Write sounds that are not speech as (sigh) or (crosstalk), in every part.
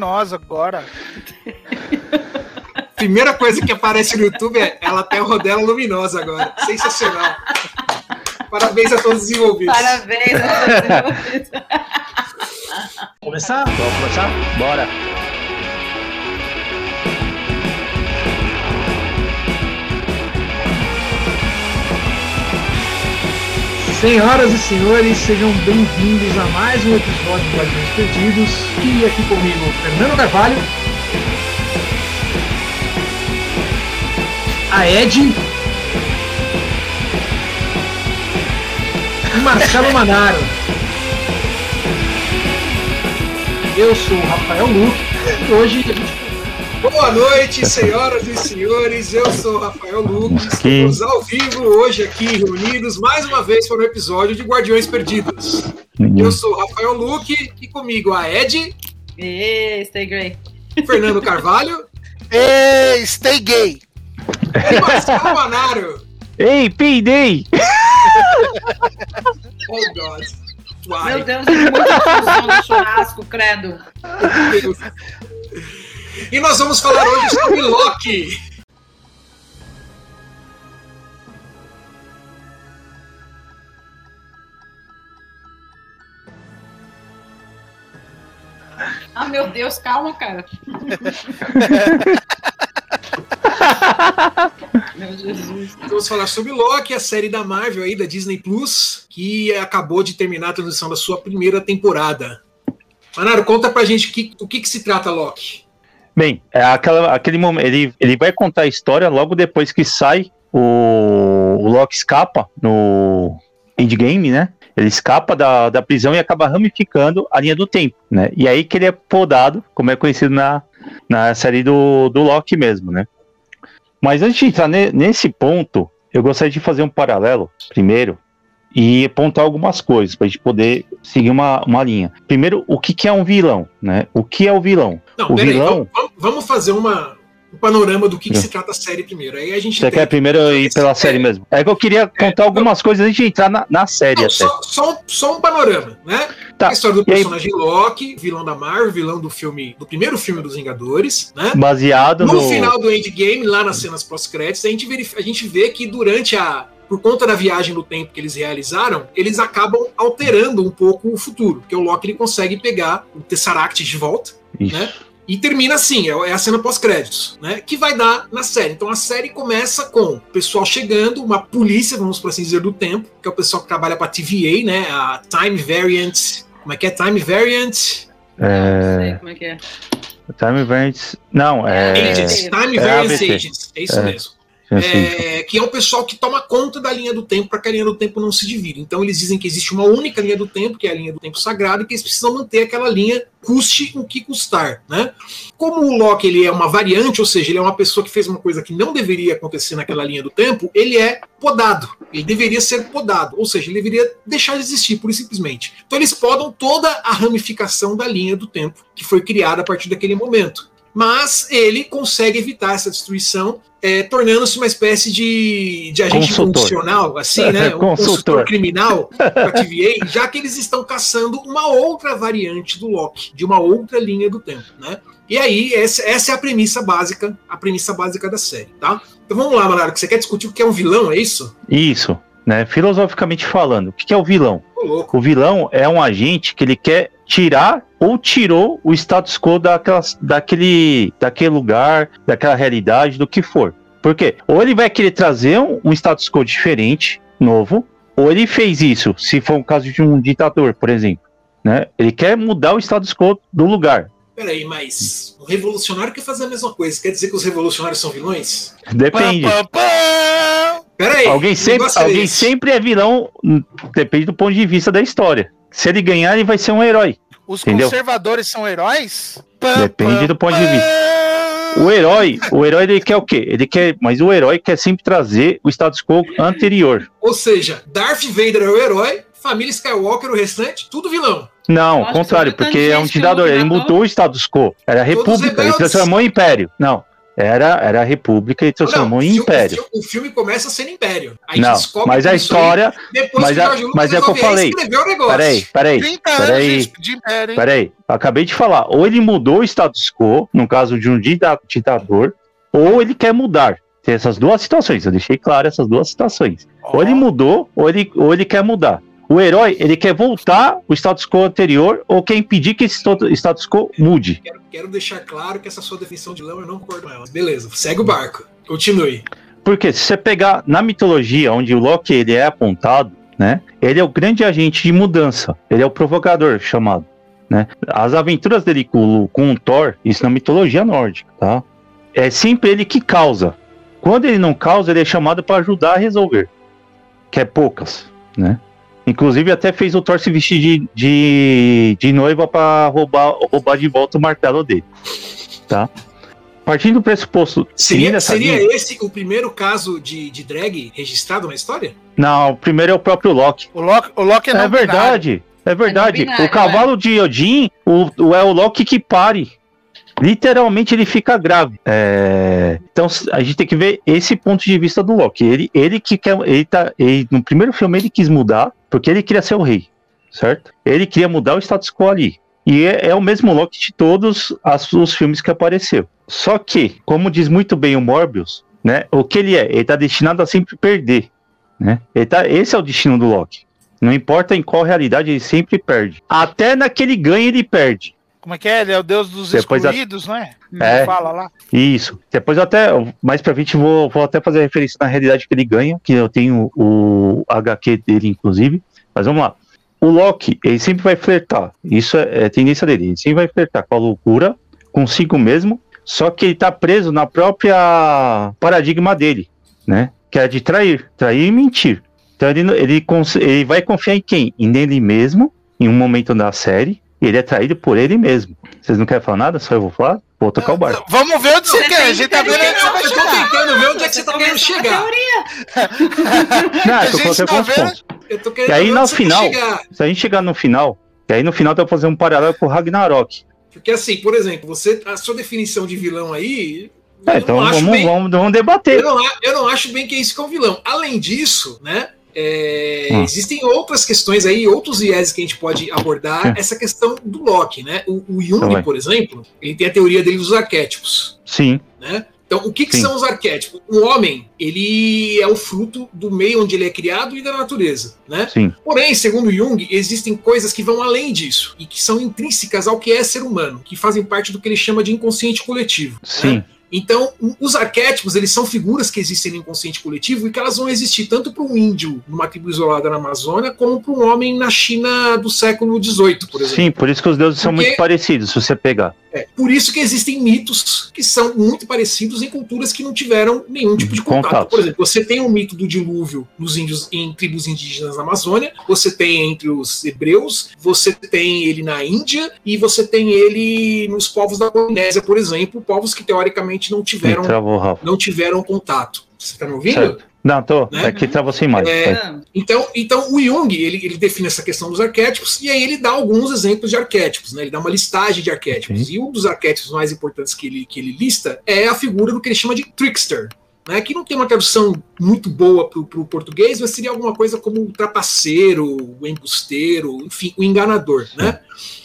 Nós agora. (laughs) Primeira coisa que aparece no YouTube é ela tem o rodela luminosa agora. Sensacional. Parabéns a todos os envolvidos. Parabéns a todos os envolvidos. Começar? Vamos começar? Bora! Senhoras e senhores, sejam bem-vindos a mais um episódio de Guardiões Perdidos. E aqui comigo, Fernando Carvalho. A Ed. E Marcelo Manaro. Eu sou o Rafael Luque e hoje a gente Boa noite, senhoras e senhores. Eu sou o Rafael Lucas. Estamos ao vivo hoje aqui reunidos mais uma vez para um episódio de Guardiões Perdidos. Eu sou o Rafael Luque e comigo a Ed, Ê, stay great. Fernando Carvalho Ei, stay gay! e Marcelo Manaro. Ei, peidei! Oh, God. Meu Why? Deus, tem muita confusão no churrasco, credo. E nós vamos falar hoje sobre Loki. Ah, meu Deus, calma, cara. meu Jesus. Vamos falar sobre Loki, a série da Marvel aí, da Disney Plus, que acabou de terminar a transmissão da sua primeira temporada. Manaro, conta pra gente o que, o que, que se trata Loki. Bem, é aquela, aquele momento. Ele, ele vai contar a história logo depois que sai o, o Loki escapa no endgame, né? Ele escapa da, da prisão e acaba ramificando a linha do tempo, né? E aí que ele é podado, como é conhecido na, na série do, do Loki mesmo, né? Mas antes de entrar ne- nesse ponto, eu gostaria de fazer um paralelo, primeiro, e apontar algumas coisas para a gente poder seguir uma, uma linha. Primeiro, o que, que é um vilão, né? O que é o vilão? Não, O vilão- vamos, vamos fazer uma, um panorama do que, que É. se trata a série primeiro. Aí a gente Você tem- quer primeiro ir pela série mesmo? É que eu queria contar algumas coisas antes de entrar na, na série Não, até. só, só, um- só um panorama, né? Tá, A história do e aí- personagem Loki, vilão da Marvel, vilão do filme, do primeiro filme dos Vingadores, né? Baseado No, no. final do Endgame, lá nas cenas pós-créditos, a gente, verif- a gente vê que durante a. Por conta da viagem no tempo que eles realizaram, eles acabam alterando um pouco o futuro. Porque o Loki ele consegue pegar o Tesseract de volta Isso. né? e termina assim, é é a cena pós-créditos, né? Que vai dar na série. Então a série começa com o pessoal chegando, uma polícia, vamos por assim dizer, do tempo, que é o pessoal que trabalha para TVA, né? A Time Variant. Como é que é? Time Variant Não É, sei como é que é. Time Events. Não, é. Agents. Time é Variant. Agents. É isso É. mesmo. Assim, É, que é o pessoal que toma conta da linha do tempo para que a linha do tempo não se divida. Então eles dizem que existe uma única linha do tempo, que é a linha do tempo sagrado, e que eles precisam manter aquela linha custe o que custar, né? Como o Loki ele é uma variante, ou seja, ele é uma pessoa que fez uma coisa que não deveria acontecer naquela linha do tempo, ele é podado. Ele deveria ser podado, ou seja, ele deveria deixar de existir, pura e simplesmente. Então eles podam toda a ramificação da linha do tempo que foi criada a partir daquele momento. Mas ele consegue evitar essa destruição, é, tornando-se uma espécie de, de agente Consultor. funcional, assim, né? (laughs) Um Consultor. consultor criminal (laughs) para TVA, já que eles estão caçando uma outra variante do Loki, de uma outra linha do tempo, né? E aí, essa, essa é a premissa básica, a premissa básica da série, tá? Então vamos lá, Manaro, que você quer discutir o que é um vilão, é isso? Isso, né? Filosoficamente falando, o que é o vilão? O vilão é um agente que ele quer tirar ou tirou o status quo daquelas, daquele, daquele lugar, daquela realidade, do que for. Por quê? Ou ele vai querer trazer um, um status quo diferente, novo, ou ele fez isso, se for um caso de um ditador, por exemplo. Né? Ele quer mudar o status quo do lugar. Peraí, mas um revolucionário quer fazer a mesma coisa. Quer dizer que os revolucionários são vilões? Depende. Pam, pam, pam. Peraí. Alguém sempre, é alguém sempre é vilão, hum, depende do ponto de vista da história. Se ele ganhar, ele vai ser um herói. Os Entendeu? conservadores são heróis? Pam, Depende pam, do ponto de pam. O herói, o herói ele quer o quê? Ele quer, mas o herói quer sempre trazer o status quo anterior. Ou seja, Darth Vader é o herói, família Skywalker, o restante, tudo vilão. Não, contrário, porque é um ditador, ele mudou o status quo. Era república, ele transformou em império. Não, Era, era a República e transformou Não, em o Império. O filme, o filme começa sendo Império. A gente Não, descobre mas a aí história. depois mas que a- mas é o que eu falei. Peraí, peraí, 30 anos peraí. Peraí, eu acabei de falar. Ou ele mudou o status quo, no caso de um dita- ditador, ou ele quer mudar. Tem essas duas situações, eu deixei claro essas duas situações. Ou ele mudou, ou ele, ou ele quer mudar. O herói, ele quer voltar o status quo anterior, ou quer impedir que esse status quo mude. Quero, quero deixar claro que essa sua definição de vilão eu não concordo com ela. Beleza, segue o barco. Continue. Porque se você pegar na mitologia, onde o Loki ele é apontado, né? Ele é o grande agente de mudança. Ele é o provocador chamado, né? As aventuras dele com, com o Thor, isso na mitologia nórdica, tá? É sempre ele que causa. Quando ele não causa, ele é chamado para ajudar a resolver. Que é poucas, né? Inclusive até fez o Thor se vestir de, de, de noiva para roubar, roubar de volta o martelo dele, tá? Partindo do pressuposto, Seria, seria linha- esse o primeiro caso de, de drag registrado na história? Não, o primeiro é o próprio Loki. O Loki, o Loki é, É, verdade, é verdade. binário, o cavalo de Odin o, o- é o Loki que pare. Literalmente ele fica grave. É, Então a gente tem que ver esse ponto de vista do Loki. Ele, ele que quer. Ele tá, ele- no primeiro filme ele quis mudar, porque ele queria ser o rei, certo? Ele queria mudar o status quo ali. E é, é o mesmo Loki de todos as- os filmes que apareceu. Só que, como diz muito bem o Morbius, né? O que ele é? Ele tá destinado a sempre perder. Né? Ele tá, esse é o destino do Loki. Não importa em qual realidade, ele sempre perde. Até naquele ganha, ele perde. Como é que é? Ele é o deus dos Depois a- excluídos, não é? É. Fala lá. Isso. Depois eu até, mais pra frente, vou, vou até fazer referência na realidade que ele ganha, que eu tenho o HQ dele, inclusive. Mas vamos lá. O Loki, ele sempre vai flertar. Isso é, é tendência dele. Ele sempre vai flertar com a loucura, consigo mesmo. Só que ele tá preso na própria paradigma dele, né? Que é de trair. Trair e mentir. Então ele, não- ele, ele vai confiar em quem? Em ele mesmo, em um momento da série. E ele é traído por ele mesmo. Vocês não querem falar nada? Só eu vou falar? Vou tocar o barco. Vamos ver onde você quer. A gente tá vendo onde você vai Eu tô tentando ver onde é que você tá querendo chegar. Não, é eu gente coloquei tá alguns vendo- pontos. Eu tô querendo E aí, no você final- chegar. Se a gente chegar no final, e aí no final dá pra fazer um paralelo com o Ragnarok. Porque assim, por exemplo, você, a sua definição de vilão aí. É, eu então vamos, bem- vamos, vamos debater. Eu não, eu não acho bem que é isso que é um vilão. Além disso, né? É, Hum. Existem outras questões aí, outros viés que a gente pode abordar Sim. essa questão do Loki, né? O, o Jung, vai. por exemplo, ele tem a teoria dele dos arquétipos, Sim, né? Então, o que, que Sim. são os arquétipos? O homem, ele é o fruto do meio onde ele é criado e da natureza, né? sim. Porém, segundo Jung, existem coisas que vão além disso e que são intrínsecas ao que é ser humano, que fazem parte do que ele chama de inconsciente coletivo. né? Então, os arquétipos, eles são figuras que existem no inconsciente coletivo e que elas vão existir tanto para um índio numa tribo isolada na Amazônia, como para um homem na China do século XVIII, por exemplo. Sim, por isso que os deuses são Porque- muito parecidos, se você pegar. É, por isso que existem mitos que são muito parecidos em culturas que não tiveram nenhum tipo de contato. Contatos. Por exemplo, você tem o mito do dilúvio nos índios em tribos indígenas na Amazônia, você tem entre os hebreus, você tem ele na Índia e você tem ele nos povos da Polinésia, por exemplo, povos que teoricamente não tiveram Travou, não tiveram contato. Você está me ouvindo? Certo. Não, tô. Né? Que travou sem mais. É, Então, então o Jung ele, ele define essa questão dos arquétipos e aí ele dá alguns exemplos de arquétipos, né? Ele dá uma listagem de arquétipos. E um dos arquétipos mais importantes que ele, que ele lista é a figura do que ele chama de trickster. Né, que não tem uma tradução muito boa para o português, mas seria alguma coisa como o trapaceiro, o embusteiro, enfim, o enganador. Né?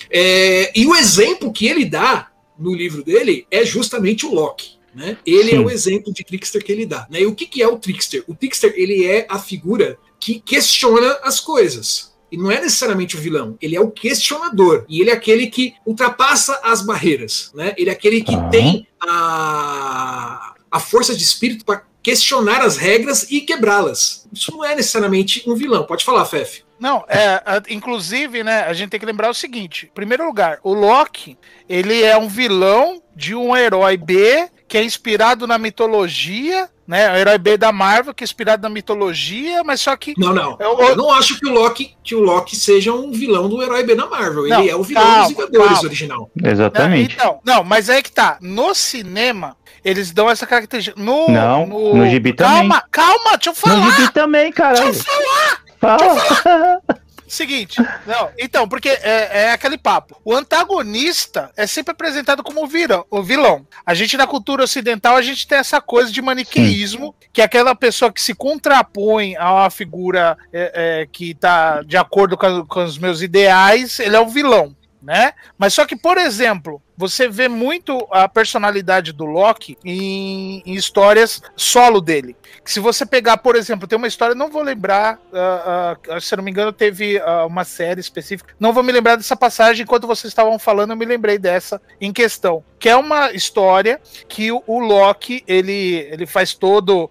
É, e o exemplo que ele dá no livro dele é justamente o Loki. Né? Ele Sim. é o exemplo de trickster que ele dá. Né? E o que, que é o trickster? O trickster ele é a figura que questiona as coisas. E não é necessariamente o vilão, ele é o questionador. E ele é aquele que ultrapassa as barreiras. Né? Ele é aquele que Aham. tem a, a força de espírito para questionar as regras e quebrá-las. Isso não é necessariamente um vilão. Pode falar, Fef. Não, é, a- inclusive, né, a gente tem que lembrar o seguinte: em primeiro lugar, o Loki, ele é um vilão de um herói B que é inspirado na mitologia, né? O herói B da Marvel, que é inspirado na mitologia, mas só que. Não, não. Eu- Eu não acho que o Loki, que o Loki seja um vilão do herói B na Marvel. Não, ele é o vilão calma, dos Vingadores calma. original. Exatamente. Então, não, mas aí que tá. No cinema, eles dão essa característica. No, Não, no gibi calma, calma, deixa eu No falar. gibi também, caralho. Deixa eu falar. Fala. Seguinte, não, então, porque é, é, aquele papo. O antagonista é sempre apresentado como o vilão, o vilão. A gente, na cultura ocidental, a gente tem essa coisa de maniqueísmo, que é aquela pessoa que se contrapõe a uma figura é, é, que está de acordo com, com os meus ideais, ele é o vilão né? Mas só que, por exemplo, você vê muito a personalidade do Loki em, em histórias solo dele. Se você pegar, por exemplo, tem uma história, não vou lembrar, uh, uh, se não me engano, teve uh, uma série específica. Não vou me lembrar dessa passagem. Enquanto vocês estavam falando, eu me lembrei dessa em questão. Que é uma história que o, o Loki ele, ele faz todo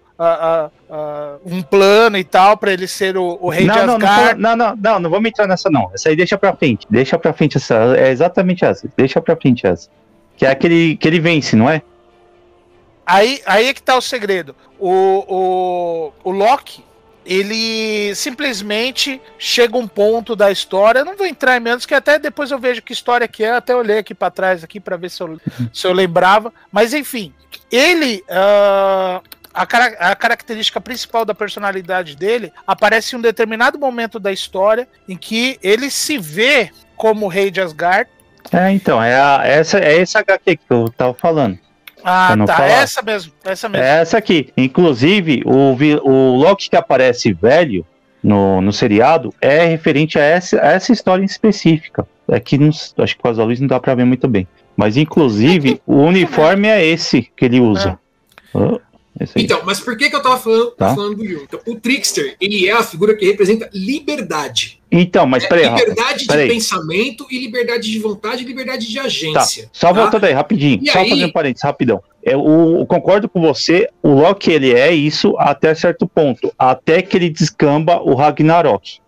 um plano e tal para ele ser o, o rei não, de Asgard. Não, não, não, não, não vamos entrar nessa não. Essa aí deixa pra frente. Deixa pra frente essa. É exatamente essa. Deixa pra frente essa. Que é aquele que ele vence, não é? Aí, aí é que tá o segredo. O, o, o Loki, ele simplesmente chega um ponto da história. Não vou entrar em menos, que até depois eu vejo que história que é. Até olhei aqui para trás aqui para ver se eu, (laughs) se eu lembrava. Mas enfim, ele. Uh, a, a, característica principal da personalidade dele aparece em um determinado momento da história em que ele se vê como rei de Asgard. É, então, é, a, essa, é essa HQ que eu tava falando. Ah, tá, falar. essa mesmo, essa mesmo. É essa aqui. Inclusive, o, o Loki que aparece velho no, no seriado é referente a essa, a essa história em específica. É acho que com as luz não dá pra ver muito bem. Mas, inclusive, (laughs) o uniforme é esse que ele usa. É. Então, mas por que, que eu tava falando, tá. falando do Jung? Então, o Trickster, ele é a figura que representa liberdade. Então, mas é, peraí. Liberdade de pensamento e liberdade de vontade e liberdade de agência. Tá. Só tá? voltando aí, rapidinho. E só aí... fazendo um parênteses, rapidão. Eu, eu, concordo com você, o Loki ele é isso até certo ponto, até que ele descamba o Ragnarok.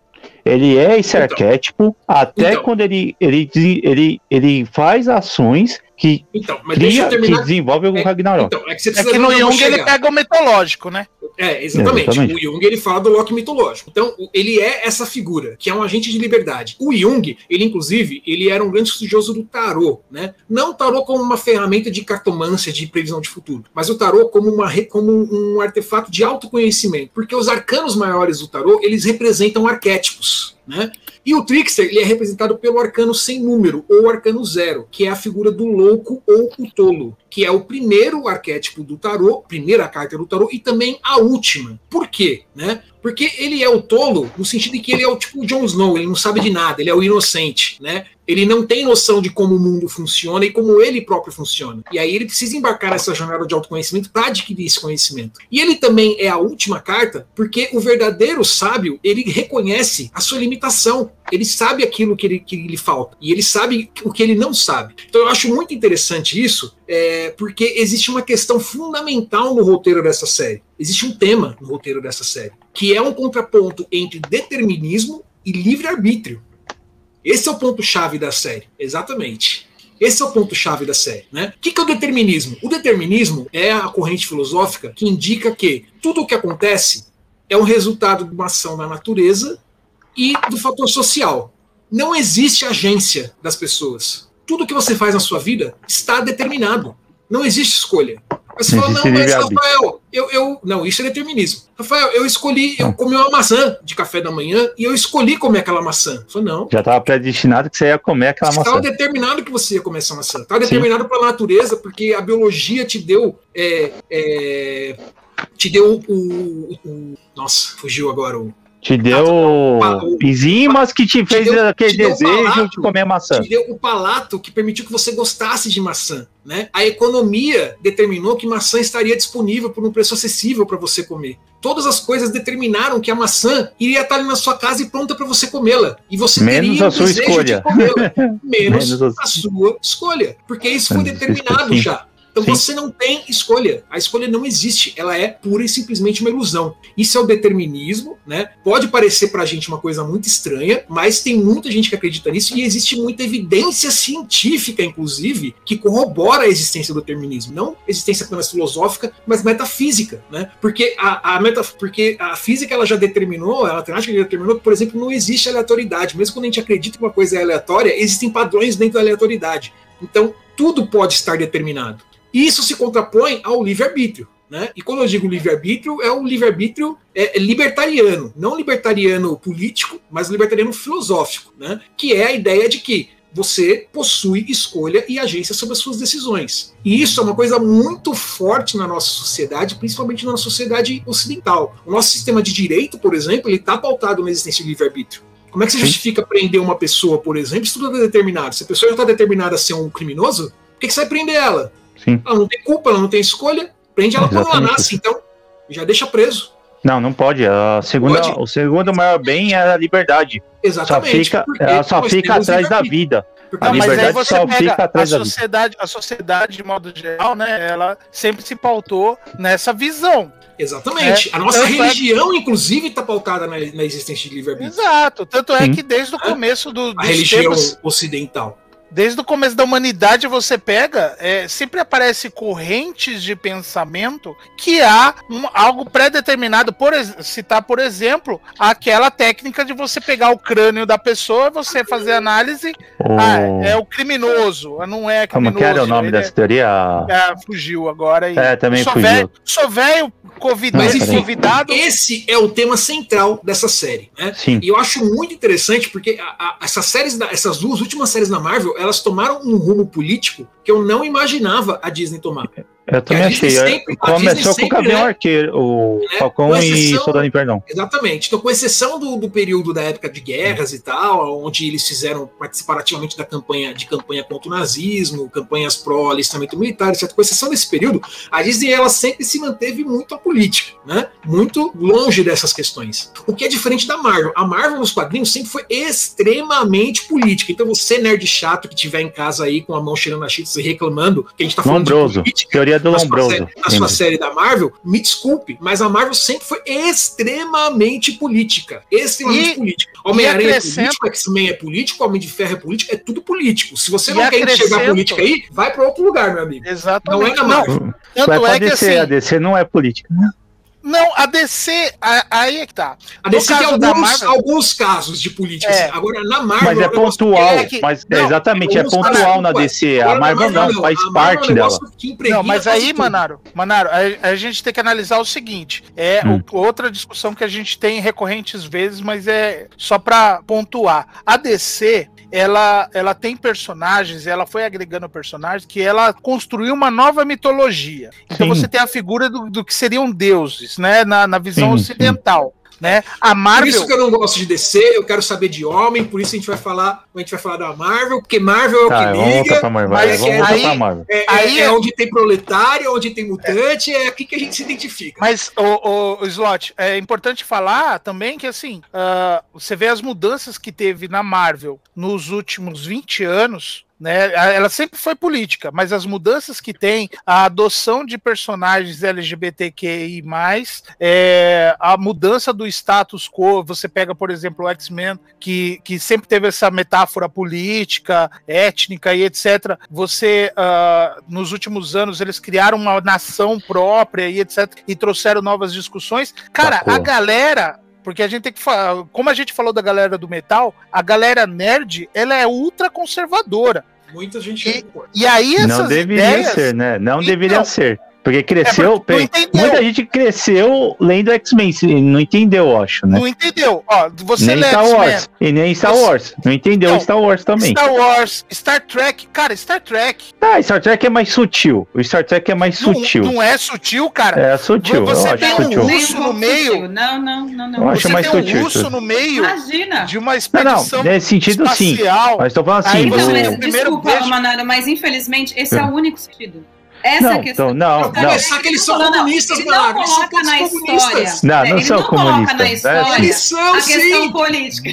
Ele é esse então, arquétipo até então, quando ele, ele, ele, ele faz ações que, então, cria, que desenvolve o é, Ragnarok. Então, é que, é que no Jung ele pega o mitológico, né? É, exatamente. exatamente. O Jung ele fala do Loki mitológico. Então, ele é essa figura, que é um agente de liberdade. O Jung, ele inclusive, ele era um grande estudioso do tarô, né? Não o tarô como uma ferramenta de cartomância, de previsão de futuro, mas o tarô como, uma, como um artefato de autoconhecimento. Porque os arcanos maiores do tarô, eles representam arquétipos, né? E o Trickster ele é representado pelo arcano sem número, ou arcano zero, que é a figura do louco ou o tolo, que é o primeiro arquétipo do tarô, primeira carta do tarô, e também a última. Por quê? Né? Porque ele é o tolo, no sentido de que ele é o tipo Jon Snow, ele não sabe de nada, ele é o inocente, né? Ele não tem noção de como o mundo funciona e como ele próprio funciona. E aí ele precisa embarcar nessa jornada de autoconhecimento para adquirir esse conhecimento. E ele também é a última carta, porque o verdadeiro sábio, ele reconhece a sua limitação. Ele sabe aquilo que, ele, que lhe falta. E ele sabe o que ele não sabe. Então eu acho muito interessante isso, é, porque existe uma questão fundamental no roteiro dessa série. Existe um tema no roteiro dessa série, que é um contraponto entre determinismo e livre-arbítrio. Esse é o ponto-chave da série, exatamente. Esse é o ponto-chave da série. Né? O que é o determinismo? O determinismo é a corrente filosófica que indica que tudo o que acontece é um resultado de uma ação da natureza e do fator social. Não existe agência das pessoas. Tudo que você faz na sua vida está determinado. Não existe escolha. Mas você fala, não, mas Rafael, eu, eu. Não, isso é determinismo. Rafael, eu escolhi, eu comi uma maçã de café da manhã e eu escolhi comer aquela maçã. Eu falei, não. Já estava predestinado que você ia comer aquela você maçã. Estava determinado que você ia comer essa maçã. Estava determinado pela natureza, porque a biologia te deu. É, é, te deu o, o, o. Nossa, fugiu agora o te deu enzimas que te, te fez deu, aquele te desejo palato, de comer maçã. Te deu o palato que permitiu que você gostasse de maçã. Né? A economia determinou que maçã estaria disponível por um preço acessível para você comer. Todas as coisas determinaram que a maçã iria estar ali na sua casa e pronta para você comê-la. E você Menos teria a sua escolha. (laughs) Menos, Menos a sua escolha. Porque isso foi determinado já. Então Sim. você não tem escolha. A escolha não existe. Ela é pura e simplesmente uma ilusão. Isso é o determinismo, né? Pode parecer pra gente uma coisa muito estranha, mas tem muita gente que acredita nisso e existe muita evidência científica, inclusive, que corrobora a existência do determinismo. Não existência apenas filosófica, mas metafísica, né? Porque a, a, meta, porque a física ela já determinou, a matemática já determinou que, por exemplo, não existe aleatoriedade. Mesmo quando a gente acredita que uma coisa é aleatória, existem padrões dentro da aleatoriedade. Então, tudo pode estar determinado. Isso se contrapõe ao livre-arbítrio. Né? E quando eu digo livre-arbítrio, é um livre-arbítrio é, é libertariano, não libertariano político, mas libertariano filosófico, né? que é a ideia de que você possui escolha e agência sobre as suas decisões. E isso é uma coisa muito forte na nossa sociedade, principalmente na sociedade ocidental. O nosso sistema de direito, por exemplo, ele está pautado na existência do livre-arbítrio. Como é que você justifica prender uma pessoa, por exemplo, se tudo é determinado? Se a pessoa já está determinada a ser um criminoso, por que, que você vai prender ela? Sim. Ela não tem culpa, ela não tem escolha, prende ela Exatamente. quando ela nasce, então já deixa preso. Não, não pode. A segunda, pode. O segundo maior bem é a liberdade. Exatamente. Só fica, ela só fica atrás da vida. A não, mas aí você pega a sociedade, a sociedade de modo geral, né? Ela sempre se pautou nessa visão. Exatamente. É, a nossa é religião, é... inclusive, está pautada na, na, existência de livre-arbítrio. Exato. Tanto é Sim. que desde o começo do, a religião tempos, ocidental desde o começo da humanidade você pega, é, sempre aparece correntes de pensamento que há um, algo pré-determinado. Por citar, por exemplo, aquela técnica de você pegar o crânio da pessoa, você fazer análise, oh. ah, é o criminoso, não é criminoso. Como que era o nome dessa teoria? É, fugiu agora. E é, também sou fugiu. Véio, sou velho, convidado. Esse é o tema central dessa série. Né? Sim. E eu acho muito interessante porque a, a, essas séries, da, essas duas últimas séries da Marvel, elas tomaram um rumo político que eu não imaginava a Disney tomar. Eu também achei. Sempre, Começou com o Gavião né, Arqueiro, o né, Falcão exceção, e Soldado Invernal. Exatamente. Então, com exceção do, do, período da época de guerras e tal, onde eles fizeram participar ativamente da campanha de campanha contra o nazismo, campanhas pró-alistamento militar, etc. Com exceção desse período, a Disney ela sempre se manteve muito a política, né? Muito longe dessas questões. O que é diferente da Marvel. A Marvel nos quadrinhos sempre foi extremamente política. Então, você, nerd chato que tiver em casa aí com a mão cheirando a cheetos e reclamando que a gente tá falando Lombroso. de política, Teoria do na Lombroso. Sua série, na sua série da Marvel, me desculpe, mas a Marvel sempre foi extremamente política. Extremamente e, política. Homem-Aranha é político, X-Men é político, Homem de Ferro é político, é tudo político. Se você não quer enxergar política aí, vai para outro lugar, meu amigo. Exatamente. Não é na Marvel. Não, tanto é que DC, assim, a DC não é política. Não, a DC, aí é que tá. A DC tem alguns, Marvel, alguns casos de política. É. Assim. Agora, na Marvel. Mas é pontual. É que, mas não, exatamente, é pontual na DC. A Marvel não, não, faz parte é dela. Não, mas aí, Manaro, Manaro, a, a, gente tem que analisar o seguinte: é hum. outra discussão que a gente tem recorrentes vezes, mas é só para pontuar. A DC, ela, ela tem personagens, ela foi agregando personagens que ela construiu uma nova mitologia. Então Sim. você tem a figura do, do que seriam deuses, né? Na, na visão sim, ocidental. Sim né? A Marvel. Por isso que eu não gosto de DC, eu quero saber de homem, por isso a gente vai falar, a gente vai falar da Marvel, porque Marvel é o tá, que liga. Marvel, mas é, aí, Marvel. É, é, aí é, onde tem proletário, onde tem mutante, é aqui que a gente se identifica. Mas, o, o Slot, é importante falar também que assim, uh, você vê as mudanças que teve na Marvel nos últimos 20 anos, né? Ela sempre foi política, mas as mudanças que tem, a adoção de personagens LGBTQI, é, a mudança do status quo. Você pega, por exemplo, o X-Men, que, que sempre teve essa metáfora política, étnica e etc. Você, uh, nos últimos anos, eles criaram uma nação própria e etc. e trouxeram novas discussões. Cara, a galera porque a gente tem que falar, como a gente falou da galera do metal, a galera nerd, ela é ultra conservadora. Muita gente e, e aí essas Não deveria ideias, ser, né? Não deveria ser. Porque cresceu. É porque muita gente cresceu lendo X-Men. Não entendeu, eu acho, né? Não entendeu. Ó, você nem Star Wars. E nem Star você... Wars. Não entendeu não, Star Wars também. Star Wars, Star Trek. Cara, Star Trek. Ah, Star Trek é mais sutil. O Star Trek é mais não, sutil. Não é sutil, cara. É sutil. Você tem um sutil. russo no meio. Não, não, não, não. Eu acho você mais tem sutil. um russo no meio Imagina. de uma expedição. Não, não. Nesse sentido, espacial. sim. Mas tô falando assim. Aí, mas, desculpa, beijo... Manara, mas infelizmente esse é o único sentido. Essa não, questão. Então, não, não. Começar que eles são comunistas, ele não coloca na história. Não, não são comunistas. Na história eles são, a questão sim. política.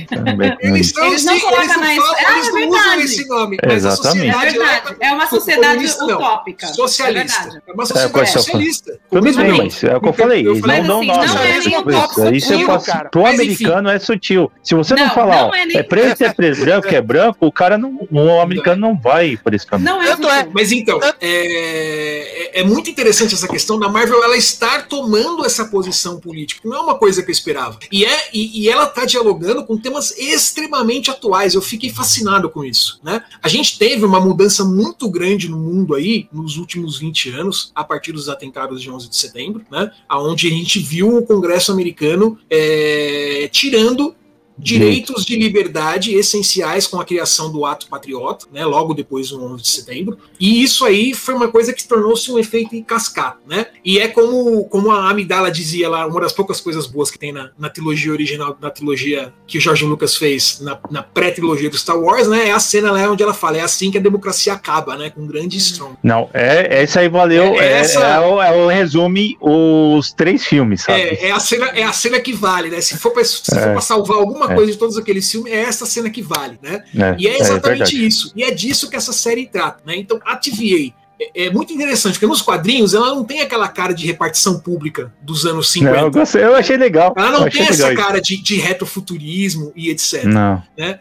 Eles são, eles não colocam na história. Eles não usam esse nome. Mas Exatamente. é verdade. É uma sociedade utópica. Socialista. É uma sociedade socialista. Tudo bem, mas é o que eu falei. Eles não dão nome. Isso é pro americano é sutil. Se você não falar, é preto, é preto, branco, é branco, o cara não. O americano não vai por esse caminho. Não é. Mas então, é é, é, muito interessante essa questão da Marvel ela estar tomando essa posição política. Não é uma coisa que eu esperava. E, é, e, e ela está dialogando com temas extremamente atuais. Eu fiquei fascinado com isso. Né? A gente teve uma mudança muito grande no mundo aí nos últimos 20 anos, a partir dos atentados de 11 de setembro, né? onde a gente viu o Congresso americano é, tirando direitos de liberdade essenciais com a criação do ato patriota, né, logo depois do 11 de setembro. E isso aí foi uma coisa que tornou-se um efeito em cascata, né? E é como, como a Amidala dizia lá, uma das poucas coisas boas que tem na, na trilogia original, na trilogia que o Jorge Lucas fez na, na pré-trilogia do Star Wars, né? É a cena lá onde ela fala, é assim que a democracia acaba, né? Com um grande strong. Não, é essa aí valeu, é, é, essa... é, o, é o resume os três filmes, sabe? É, é, a cena, é a cena que vale, né? Se for pra, se for pra salvar alguma é. coisa de todos aqueles filmes, é essa cena que vale, né? É, e é, é exatamente é isso. E é disso que essa série trata, né? Então, a TVA é, é muito interessante, porque nos quadrinhos ela não tem aquela cara de repartição pública dos anos 50. Não, eu, gostei, eu achei legal. Ela não tem essa cara de, de retrofuturismo e etc. Não. Né?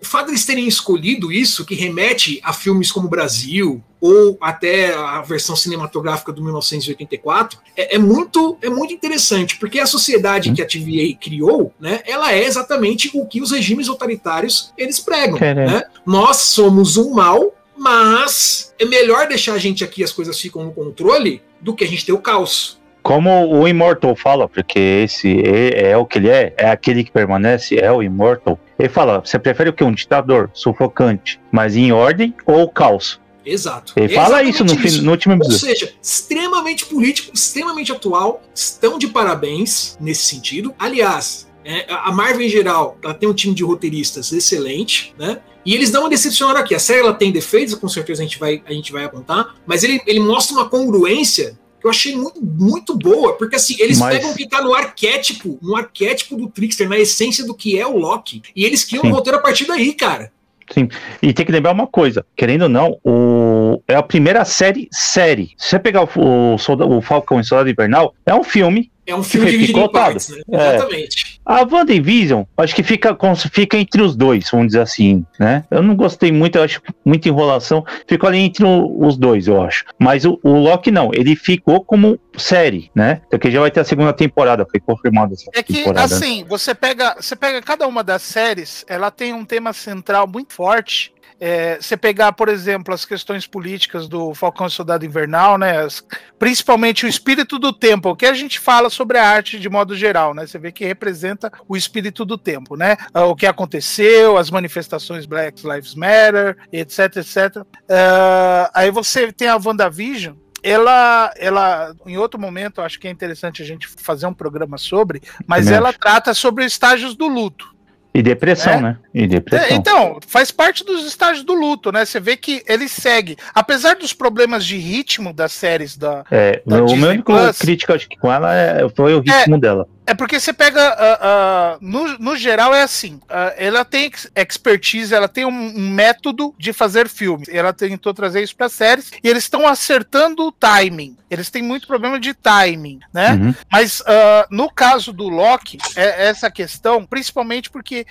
O fato de eles terem escolhido isso, que remete a filmes como Brasil, ou até a versão cinematográfica do 1984, é, é, muito, é muito interessante, porque a sociedade hum. que a TVA criou, né, ela é exatamente o que os regimes autoritários eles pregam. Né? Nós somos um mal, mas é melhor deixar a gente aqui, as coisas ficam no controle, do que a gente ter o caos. Como o Immortal fala, porque esse é, é, o que ele é, é aquele que permanece, é o Immortal. Ele fala: você prefere o que? Um ditador sufocante, mas em ordem ou caos? Exato. Ele fala isso no, isso. no último episódio. Ou seja, extremamente político, extremamente atual, estão de parabéns nesse sentido. Aliás, é, a Marvel em geral, ela tem um time de roteiristas excelente, né? E eles dão uma decepcionada aqui. A série ela tem defeitos, com certeza a gente vai, a gente vai apontar, mas ele, ele mostra uma congruência que eu achei muito, muito boa, porque assim, eles mas... pegam o que tá no arquétipo, no arquétipo do Trickster, na essência do que é o Loki, e eles criam Sim. um roteiro a partir daí, cara. Sim. E tem que lembrar uma coisa, querendo ou não, o... é a primeira série série. Se você pegar o, o, o Falcão e Soldado Invernal, é um filme é um filme dividido em partes, né? É. Exatamente. A WandaVision, acho que fica, fica entre os dois, vamos dizer assim, né? Eu não gostei muito, eu acho muita enrolação. Ficou ali entre os dois, eu acho. Mas o, o Loki não, ele ficou como série, né? Porque já vai ter a segunda temporada, foi confirmado essa É que, assim, você pega, você pega cada uma das séries, ela tem um tema central muito forte é, você pegar, por exemplo, as questões políticas do Falcão e Soldado Invernal, né? As, principalmente o espírito do tempo, o que a gente fala sobre a arte de modo geral, né? Você vê que representa o espírito do tempo, né? Ah, o que aconteceu, as manifestações Black Lives Matter, etc, etc. Uh, aí você tem a WandaVision, ela, ela, em outro momento, acho que é interessante a gente fazer um programa sobre, mas ela trata sobre estágios do luto. E depressão, é? né? E depressão. É, então, faz parte dos estágios do luto, né? Você vê que ele segue. Apesar dos problemas de ritmo das séries da. É, da o meu único crítica com ela é, foi o ritmo é, dela. É porque você pega. Uh, uh, no, no geral, é assim. Uh, ela tem expertise, ela tem um, um, método de fazer filmes. Ela tentou trazer isso para séries e eles estão acertando o timing. Eles têm muito problema de timing, né? Uhum. Mas no caso do Loki, é essa questão, principalmente porque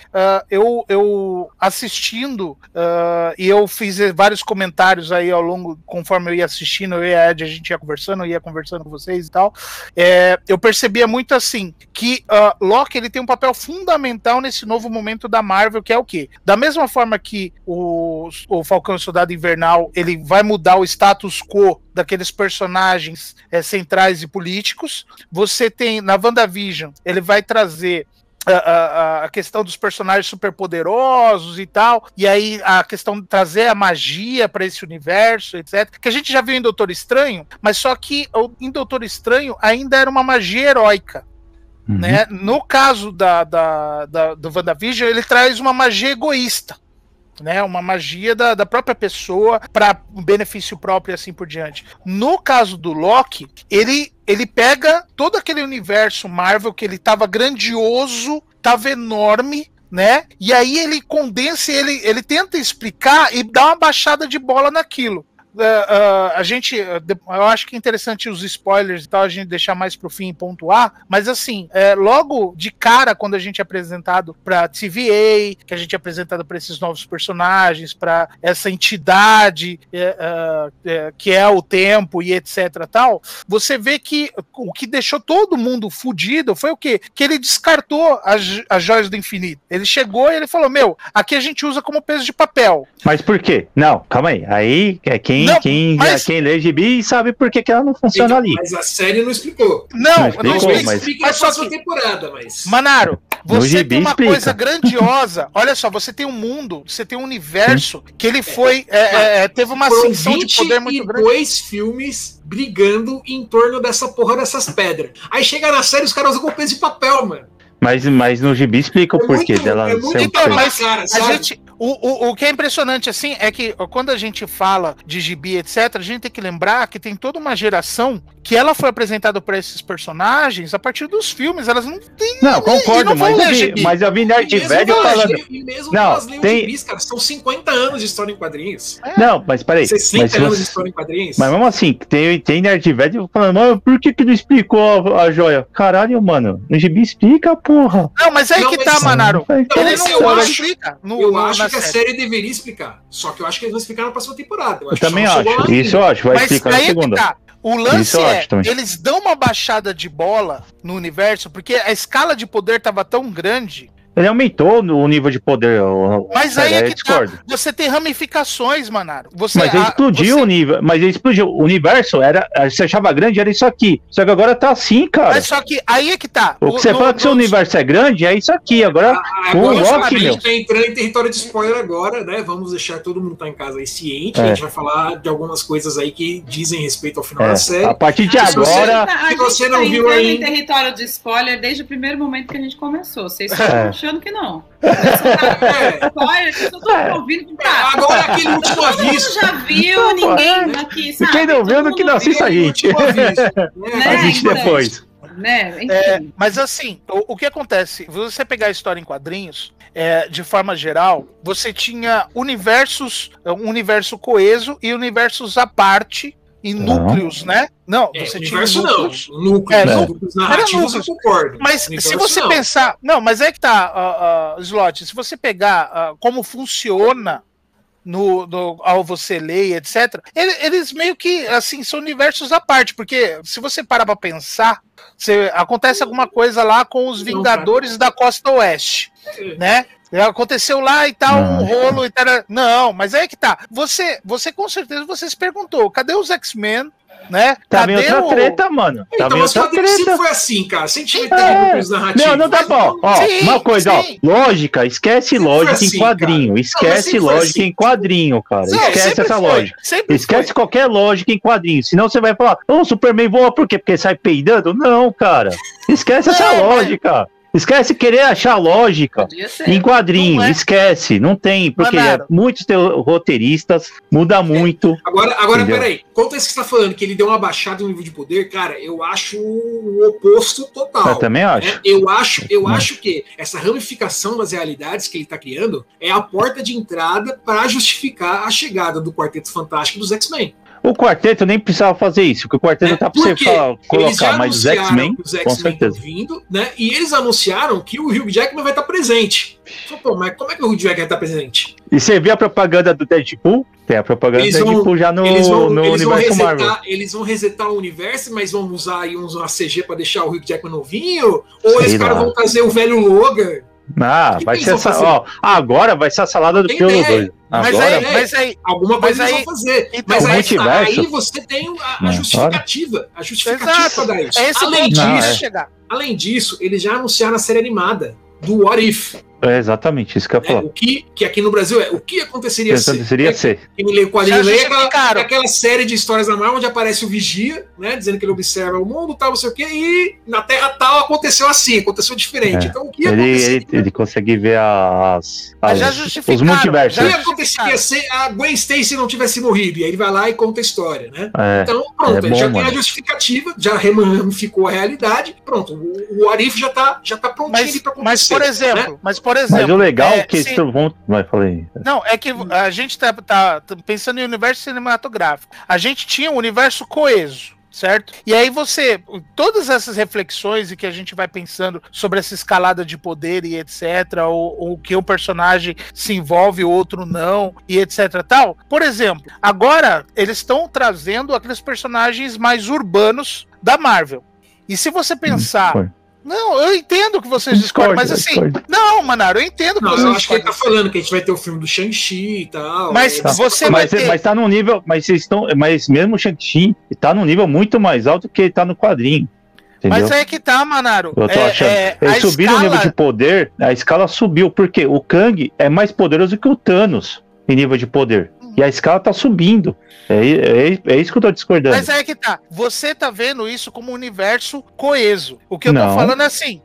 eu, eu assistindo e eu fiz vários comentários aí ao longo, conforme eu ia assistindo, eu e a Ed, a gente ia conversando, eu ia conversando com vocês e tal. É, eu percebia muito assim que uh, Loki ele tem um papel fundamental nesse novo momento da Marvel, que é o quê? Da mesma forma que o, o Falcão e o Soldado Invernal ele vai mudar o status quo daqueles personagens é, centrais e políticos, você tem na WandaVision, ele vai trazer a, a, a, questão dos personagens superpoderosos e tal, e aí a questão de trazer a magia para esse universo, etc. Que a gente já viu em Doutor Estranho, mas só que em Doutor Estranho ainda era uma magia heróica. Uhum. Né? No caso da, da, da, do WandaVision, ele traz uma magia egoísta. Né, uma magia da, da própria pessoa para benefício próprio e assim por diante. No caso do Loki, ele, ele pega todo aquele universo Marvel que ele tava grandioso, tava enorme, né? E aí ele condensa, ele, ele tenta explicar e dá uma baixada de bola naquilo. Uh, a gente. Eu acho que é interessante os spoilers e tal, a gente deixar mais pro fim e pontuar. Mas assim, é, logo de cara, quando a gente é apresentado pra TVA, que a gente é apresentado para esses novos personagens, para essa entidade é, é, que é o tempo e etc. tal, você vê que o que deixou todo mundo fudido foi o quê? Que ele descartou as, as joias do infinito. Ele chegou e ele falou: Meu, aqui a gente usa como peso de papel. Mas por quê? Não, calma aí. Aí é quem, não, quem, mas... quem lê gibi sabe por que, que ela não funciona então, ali. Mas a série não explicou. Não, não explicou, não explica, mas... explica mas só que... temporada, mas. Manaro, você tem uma explica. coisa grandiosa. (laughs) Olha só, você tem um mundo, você tem um universo Sim. que ele foi. É, é, é teve uma ascensão de poder muito grande. dois filmes brigando em torno dessa porra dessas pedras. Aí chega na série, os caras usam peso de papel, mano. Mas, mas no gibi explica o é porquê muito, dela. É muito então, mas cara, a gente, o, o, o que é impressionante, assim, é que quando a gente fala de gibi, etc., a gente tem que lembrar que tem toda uma geração que ela foi apresentada para esses personagens a partir dos filmes. Elas não têm. Não, concordo, não mas, eu vi, mas eu vi Nerd Velho falando. E mesmo não, elas tem... gibis, cara, são 50 anos de história em quadrinhos. É. Não, mas peraí. 60 mas, anos de história em quadrinhos. Mas mesmo assim, tem, tem Nerd Velho falando, mano, por que, que não explicou a, a joia? Caralho, mano, no gibi explica, porra. Não, mas é aí não, que tá, Manaro. Não, ele não, eu acho, explica. No, eu acho que a série deveria explicar. Só que eu acho que eles vão explicar na próxima temporada. Eu, eu também acho. Isso eu acho. Vai Mas explicar na segunda. Tá. O lance é, eles dão uma baixada de bola no universo, porque a escala de poder tava tão grande ele aumentou o nível de poder. Mas aí é que tá. Você tem ramificações, Manaro. Você, mas ele explodiu você... o nível. Mas ele explodiu. O universo era. Você achava grande, era isso aqui. Só que agora tá assim, cara. Mas só que aí é que tá. O, que você no, fala que seu universo é grande é isso aqui. Agora, ah, agora o Loki, meu. A gente tá entrando em território de spoiler agora, né? Vamos deixar todo mundo tá em casa aí ciente. É. A gente vai falar de algumas coisas aí que dizem respeito ao final é. da série. A partir de agora. Se você, não tá viu aí. em território de spoiler desde o primeiro momento que a gente começou. Vocês estão é. Achando que não. (laughs) Spoiler, ouvindo. Agora aquele último aviso. já viu, ninguém aqui sabe. Quem não viu, que não assista a gente. (laughs) Né? A gente depois. Né? É, mas assim, o, o, que acontece? Você pegar a história em quadrinhos, é, de forma geral, você tinha universos, um universo coeso e universos à parte em núcleos, né? Não, é, você universo tinha núcleos. não. Núcleos, é, núcleos narrativos eu concordo. Mas se você não. pensar. Não, mas é que tá, uh, uh, Slot, se você pegar uh, como funciona no, no, ao você ler, etc., eles meio que assim são universos à parte, porque se você parar pra pensar, você, acontece alguma coisa lá com os Vingadores da Costa Oeste, né? Aconteceu lá e tal, um rolo e tal. Não, mas é que tá. Você, você com certeza você se perguntou: cadê os X-Men? Né? Tá Cadê outra o... treta, mano. Tá então, mas outra treta. foi assim, cara. Sem te meter é. nos narrativos. Não, não tá bom. Ó, sim, uma coisa, sim. ó. Lógica, esquece sempre lógica assim, em quadrinho. Cara. Esquece não, lógica assim. em quadrinho, cara. Sim, esquece essa foi. lógica. Sempre esquece foi. qualquer lógica em quadrinho. Senão você vai falar, ô, oh, Superman voa por quê? Porque sai peidando? Não, cara. Esquece essa lógica. Mas... Esquece querer achar lógica em quadrinho, não é. esquece, não tem, porque Manaro. muitos roteiristas muda muito. Agora, agora peraí, quanto a isso que você tá falando, que ele deu uma baixada no nível de poder, cara, eu acho o oposto total. Eu também acho. Né? Eu acho, eu acho que essa ramificação das realidades que ele tá criando é a porta de entrada para justificar a chegada do Quarteto Fantástico dos X-Men. O quarteto nem precisava fazer isso, porque o quarteto é, tá pra você falar, colocar, mas os X-Men, com certeza. Vindo, né? E eles anunciaram que o Hugh Jackman vai estar presente. Pô, mas como é que o Hugh Jackman vai estar presente? E você viu a propaganda do Deadpool? Tem a propaganda eles do Deadpool já no, eles vão, no eles universo resetar, Marvel. Eles vão resetar o universo, mas vão usar aí uns, uma CG pra deixar o Hugh Jackman novinho? Ou Sei eles caras vão trazer o velho Logan? Ah, vai ser essa, ó, agora vai ser a salada do Piolo 2. Mas agora, aí, mas aí, alguma coisa mas aí, vão fazer. Então, mas aí, aí, você tem a, a justificativa. A justificativa da isso. É além, disso, é. além disso, eles já anunciaram a série animada do What If. É exatamente isso que eu ia falar. É, o que, que aqui no Brasil é o que aconteceria se. Aconteceria ser. Quem lê o quadrinho lê aquela, aquela série de histórias da Marvel onde aparece o Vigia, né? Dizendo que ele observa o mundo, tal, não sei o quê, e na Terra tal aconteceu assim, aconteceu diferente. É. Então o que ele, ele, ele, consegue ver as, as já os multiversos. Já aconteceria se a Gwen Stacy não tivesse morrido, e aí ele vai lá e conta a história, né? É. Então, pronto, é bom, já mano. tem a justificativa, já ramificou a realidade, pronto, o, o Arif já tá, já tá prontinho mas, pra acontecer. Mas, por exemplo, né? mas, por por exemplo. Mas o legal é, é que se- eles vão. Vai, falei. Não, é que a gente tá, tá pensando em universo cinematográfico. A gente tinha um universo coeso. Certo? E aí você, todas essas reflexões e que a gente vai pensando sobre essa escalada de poder e etc, ou o que o personagem se envolve, o outro não, e etc tal. Por exemplo, agora eles estão trazendo aqueles personagens mais urbanos da Marvel. E se você pensar, discordo. Não, eu entendo que vocês discordam, mas assim, não, Manaro, eu entendo que Não, vocês eu acho que ele tá falando que a gente vai ter o filme do Shang-Chi e tal. Mas é, você vai Mas, ter- mas tá num nível. Mas vocês estão. Mas mesmo o Shang-Chi tá num nível muito mais alto que ele tá no quadrinho. Entendeu? Mas é que tá, Manaro. Eu tô É- achando. é, Eles a subiram o nível escala- de poder, a escala subiu, porque o Kang é mais poderoso que o Thanos em nível de poder. E a escala tá subindo. É, é, é isso que eu tô discordando. Mas é que tá. Você tá vendo isso como um universo coeso. O que eu tô Não. falando é assim.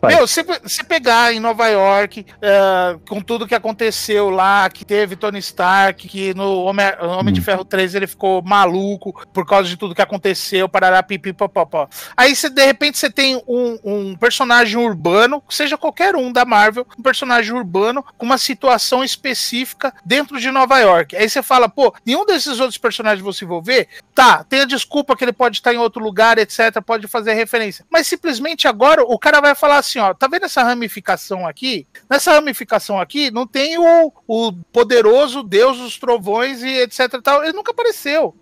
Vai. Meu, se, se pegar em Nova York, eh, com tudo que aconteceu lá, que teve Tony Stark, que no Homem, Homem de Hum. Ferro 3 ele ficou maluco por causa de tudo que aconteceu, parará, pipi, popopó. Aí você, de repente, você tem um, um personagem urbano, seja qualquer um da Marvel, um personagem urbano com uma situação específica dentro de Nova York. Aí você fala, pô, nenhum desses outros personagens vão se envolver? Tá, tem a desculpa que ele pode estar em outro lugar, etc, pode fazer referência. Mas simplesmente agora o cara vai falar assim, ó, tá vendo essa ramificação aqui? Nessa ramificação aqui não tem o, o poderoso deus dos trovões e etc tal, ele nunca apareceu.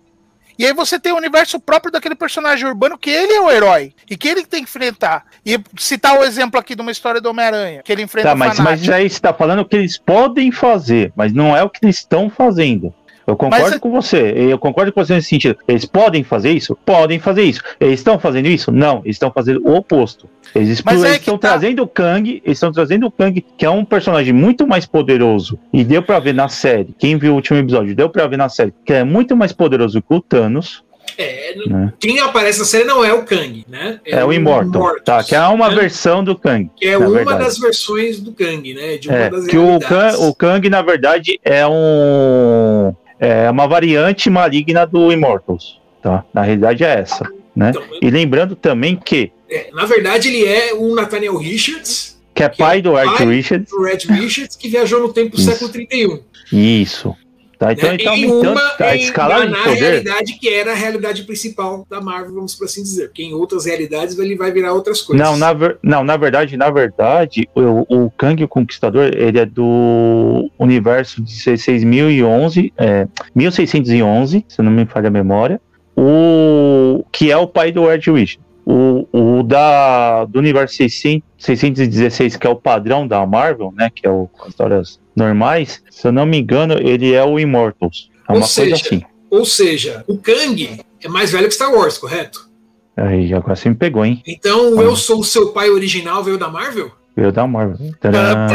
E aí você tem o universo próprio daquele personagem urbano que ele é o herói e que ele tem que enfrentar. E citar o exemplo aqui de uma história do Homem-Aranha, que ele enfrenta Tá, o mas, mas aí você tá falando o que eles podem fazer, mas não é o que eles estão fazendo. Eu concordo Mas é- com você. Eu concordo com você nesse sentido. Eles podem fazer isso? Podem fazer isso. Eles estão fazendo isso? Não. Eles estão fazendo o oposto. Eles, Mas é eles que estão tá. trazendo o Kang. Eles estão trazendo o Kang, que é um personagem muito mais poderoso. E deu pra ver na série. Quem viu o último episódio, deu pra ver na série. Que é muito mais poderoso que o Thanos. É, Né? quem aparece na série não é o Kang, né? É, o Immortal. Tá, que é uma né? versão do Kang. Que é uma verdade. das versões do Kang, né? De uma É, das que o. Kang, o Kang, na verdade, é um é uma variante maligna do Immortals, tá? Na realidade é essa, né? Então, E lembrando também que é, na verdade, ele é o Nathaniel Richards, que é Que é pai do Art Richards, o Red Richards, que viajou no tempo do Isso. século 31. isso. Tá, então né? ele tá aumentando uma, a em- na, de poder. realidade que era a realidade principal da Marvel, vamos por assim dizer. Porque em outras realidades ele vai virar outras coisas. Não, na, ver- não, na verdade, na verdade, o, o Kang o Conquistador, ele é do universo de 6011, é, 1611, se não me falha a memória, o que é o pai do Ed Richards. O, o da, do universo 600, 616, que é o padrão da Marvel, né, que é o, as histórias normais, se eu não me engano, ele é o Immortals. É Ou uma coisa seja, assim. Ou seja, o Kang é mais velho que Star Wars, correto? Aí, agora você me pegou, hein? Então o Ah. Eu Sou o Seu Pai original veio da Marvel? Veio da Marvel. Tcharam.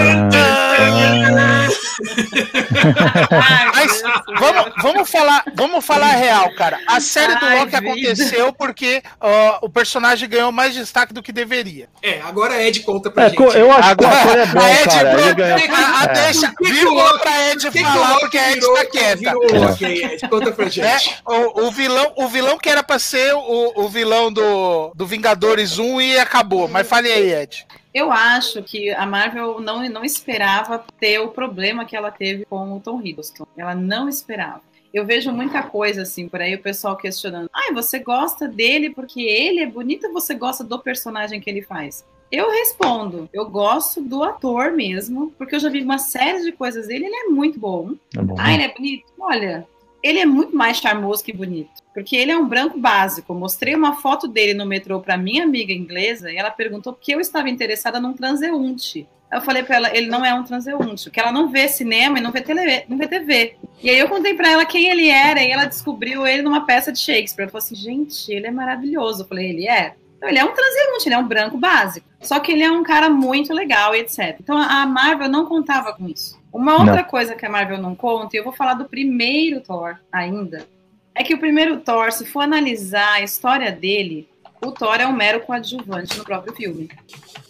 Ai, Mas vamos, vamos falar, vamos falar a real, cara. A série do Ai, Loki vida. aconteceu porque ó, o personagem ganhou mais destaque do que deveria. É, agora Ed conta pra É, gente. eu acho Agora, que é bom, a Ed cara. Ele ganha- a, a É. deixa, que que vírgula Loki- pra Ed que que falar, Loki porque a Ed virou- tá quieta. virou o Loki aí, Ed? Conta pra (laughs) É, gente. o, o vilão, o vilão que era pra ser o, o vilão do, do Vingadores 1 e acabou. Mas fale aí, Ed. Eu acho que a Marvel não, não esperava ter o problema que ela teve com o Tom Hiddleston. Ela não esperava. Eu vejo muita coisa assim por aí, o pessoal questionando. Ai, você gosta dele porque ele é bonito ou você gosta do personagem que ele faz? Eu respondo, eu gosto do ator mesmo, porque eu já vi uma série de coisas dele, ele é muito bom. Tá bom. Ah, ele é bonito? Olha, ele é muito mais charmoso que bonito. Porque ele é um branco básico. Mostrei uma foto dele no metrô para minha amiga inglesa e ela perguntou por que eu estava interessada num transeunte. Eu falei para ela, ele não é um transeunte, porque ela não vê cinema e não vê, tele, não vê TV. E aí eu contei para ela quem ele era e ela descobriu ele numa peça de Shakespeare. Ela falou assim, gente, ele é maravilhoso. Eu falei, ele é? Então, ele é um transeunte, ele é um branco básico. Só que ele é um cara muito legal e etc. Então a Marvel não contava com isso. Uma outra coisa que a Marvel não conta, e eu vou falar do primeiro Thor ainda, é que o primeiro Thor, se for analisar a história dele, o Thor é um mero coadjuvante no próprio filme.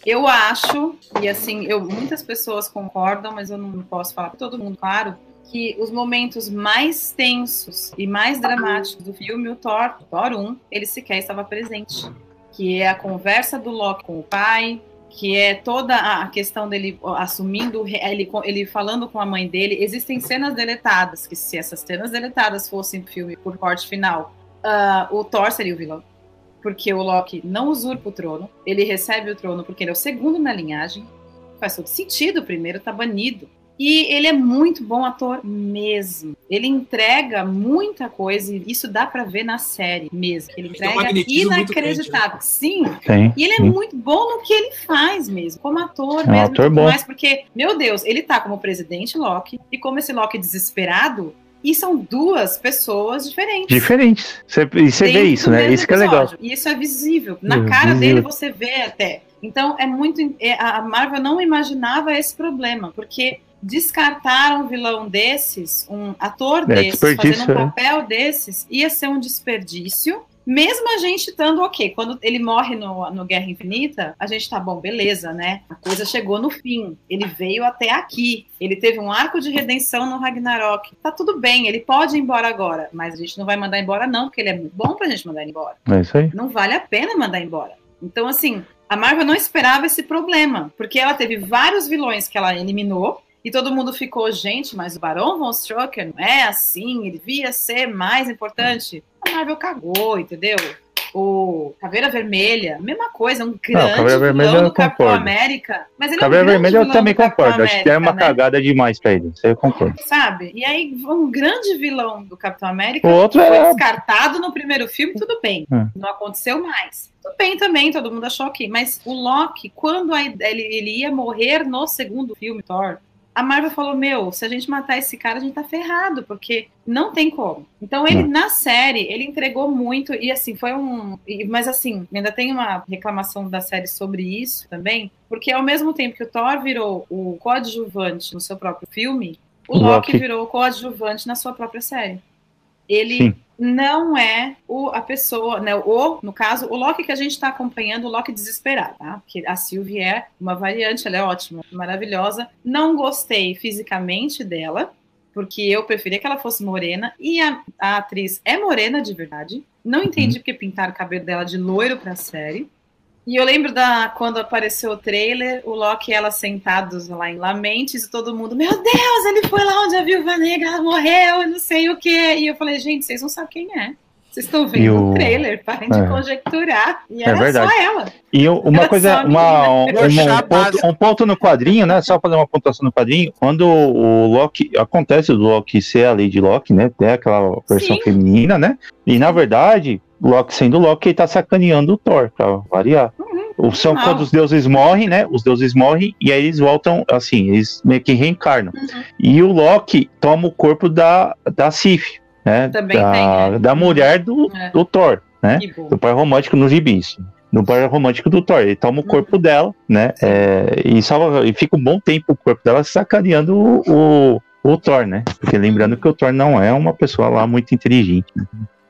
Eu acho, e assim, eu, muitas pessoas concordam, mas eu não posso falar para todo mundo, claro, que os momentos mais tensos e mais dramáticos do filme, o Thor, Thor 1, ele sequer estava presente. Que é a conversa do Loki com o pai, que é toda a questão dele assumindo, ele, ele falando com a mãe dele. Existem cenas deletadas, que se essas cenas deletadas fossem filme por corte final, uh, o Thor seria o vilão. Porque o Loki não usurpa o trono, ele recebe o trono porque ele é o segundo na linhagem. Faz todo sentido, o primeiro tá banido. E ele é muito bom ator mesmo. Ele entrega muita coisa, e isso dá para ver na série mesmo. Ele entrega um inacreditável. Grande, né? Sim. Sim. E ele é sim. muito bom no que ele faz mesmo, como ator é mesmo. Um ator bom. Mais porque, meu Deus, ele tá como presidente Loki, e como esse Loki desesperado, e são duas pessoas diferentes. Diferentes. Você, e você vê isso, né? Isso que é legal. E isso é visível. Na é, cara visível. dele você vê até. Então é muito. É, a Marvel não imaginava esse problema, porque descartar um vilão desses, um ator é, desses, fazendo um é. papel é. desses, ia ser um desperdício. Mesmo a gente estando ok, quando ele morre no, no Guerra Infinita, a gente tá bom, beleza, né? A coisa chegou no fim. Ele veio até aqui. Ele teve um arco de redenção no Ragnarok. Tá tudo bem, ele pode ir embora agora, mas a gente não vai mandar embora, não, porque ele é muito bom pra gente mandar embora. É isso aí. Não vale a pena mandar embora. Então, assim, a Marvel não esperava esse problema, porque ela teve vários vilões que ela eliminou, e todo mundo ficou, gente, mas o Barão von Strucker não é assim, ele devia ser mais importante. A Marvel cagou, entendeu? O Caveira Vermelha, mesma coisa, um grande não, Caveira Vermelha do Capitão América. Mas ele Caveira é um Vermelha eu também concordo, acho que é uma né? cagada demais pra ele, isso eu concordo. Sabe? E aí, um grande vilão do Capitão América o outro foi é... descartado no primeiro filme, tudo bem, é. não aconteceu mais. Tudo bem também, todo mundo achou ok, mas o Loki, quando ele, ele ia morrer no segundo filme, Thor, a Marvel falou: Meu, se a gente matar esse cara, a gente tá ferrado, porque não tem como. Então, ele, na série, ele entregou muito, e assim, foi um. Mas assim, ainda tem uma reclamação da série sobre isso também, porque ao mesmo tempo que o Thor virou o coadjuvante no seu próprio filme, o Loki, Loki virou o coadjuvante na sua própria série. Ele. Sim não é o, a pessoa, né? O, no caso, o Loki que a gente está acompanhando, o Loki desesperado, tá? Porque a Sylvie é uma variante, ela é ótima, maravilhosa. Não gostei fisicamente dela, porque eu preferia que ela fosse morena, e a, a atriz é morena de verdade. Não entendi uhum. porque pintaram o cabelo dela de loiro pra série. E eu lembro da quando apareceu o trailer, o Loki e ela sentados lá em Lamentes e todo mundo, meu Deus, ele foi lá onde a Viúva Negra morreu e não sei o que. E eu falei, gente, vocês não sabem quem é. Vocês estão vendo o... trailer, parem é. de conjecturar. E é era verdade. só ela. E uma era coisa, uma, um, um, ponto, um, ponto, no quadrinho, né? Só fazer uma pontuação no quadrinho. Quando o Loki, acontece o Loki ser a Lady Loki, né? Tem aquela versão Sim. feminina, né? E na verdade, Loki sendo Loki, ele tá sacaneando o Thor, pra variar. Uhum. São Não. quando os deuses morrem, né? Os deuses morrem e aí eles voltam, assim, eles meio que reencarnam. Uhum. E o Loki toma o corpo da, da Sif, né? Também da, tem, é. da mulher do, é. do Thor, né? Do pai romântico no gibi, no pai romântico do Thor. Ele toma o corpo uhum. dela, né? É, e, salva, e fica um bom tempo o corpo dela sacaneando o, o, o Thor, né? Porque lembrando que o Thor não é uma pessoa lá muito inteligente, né?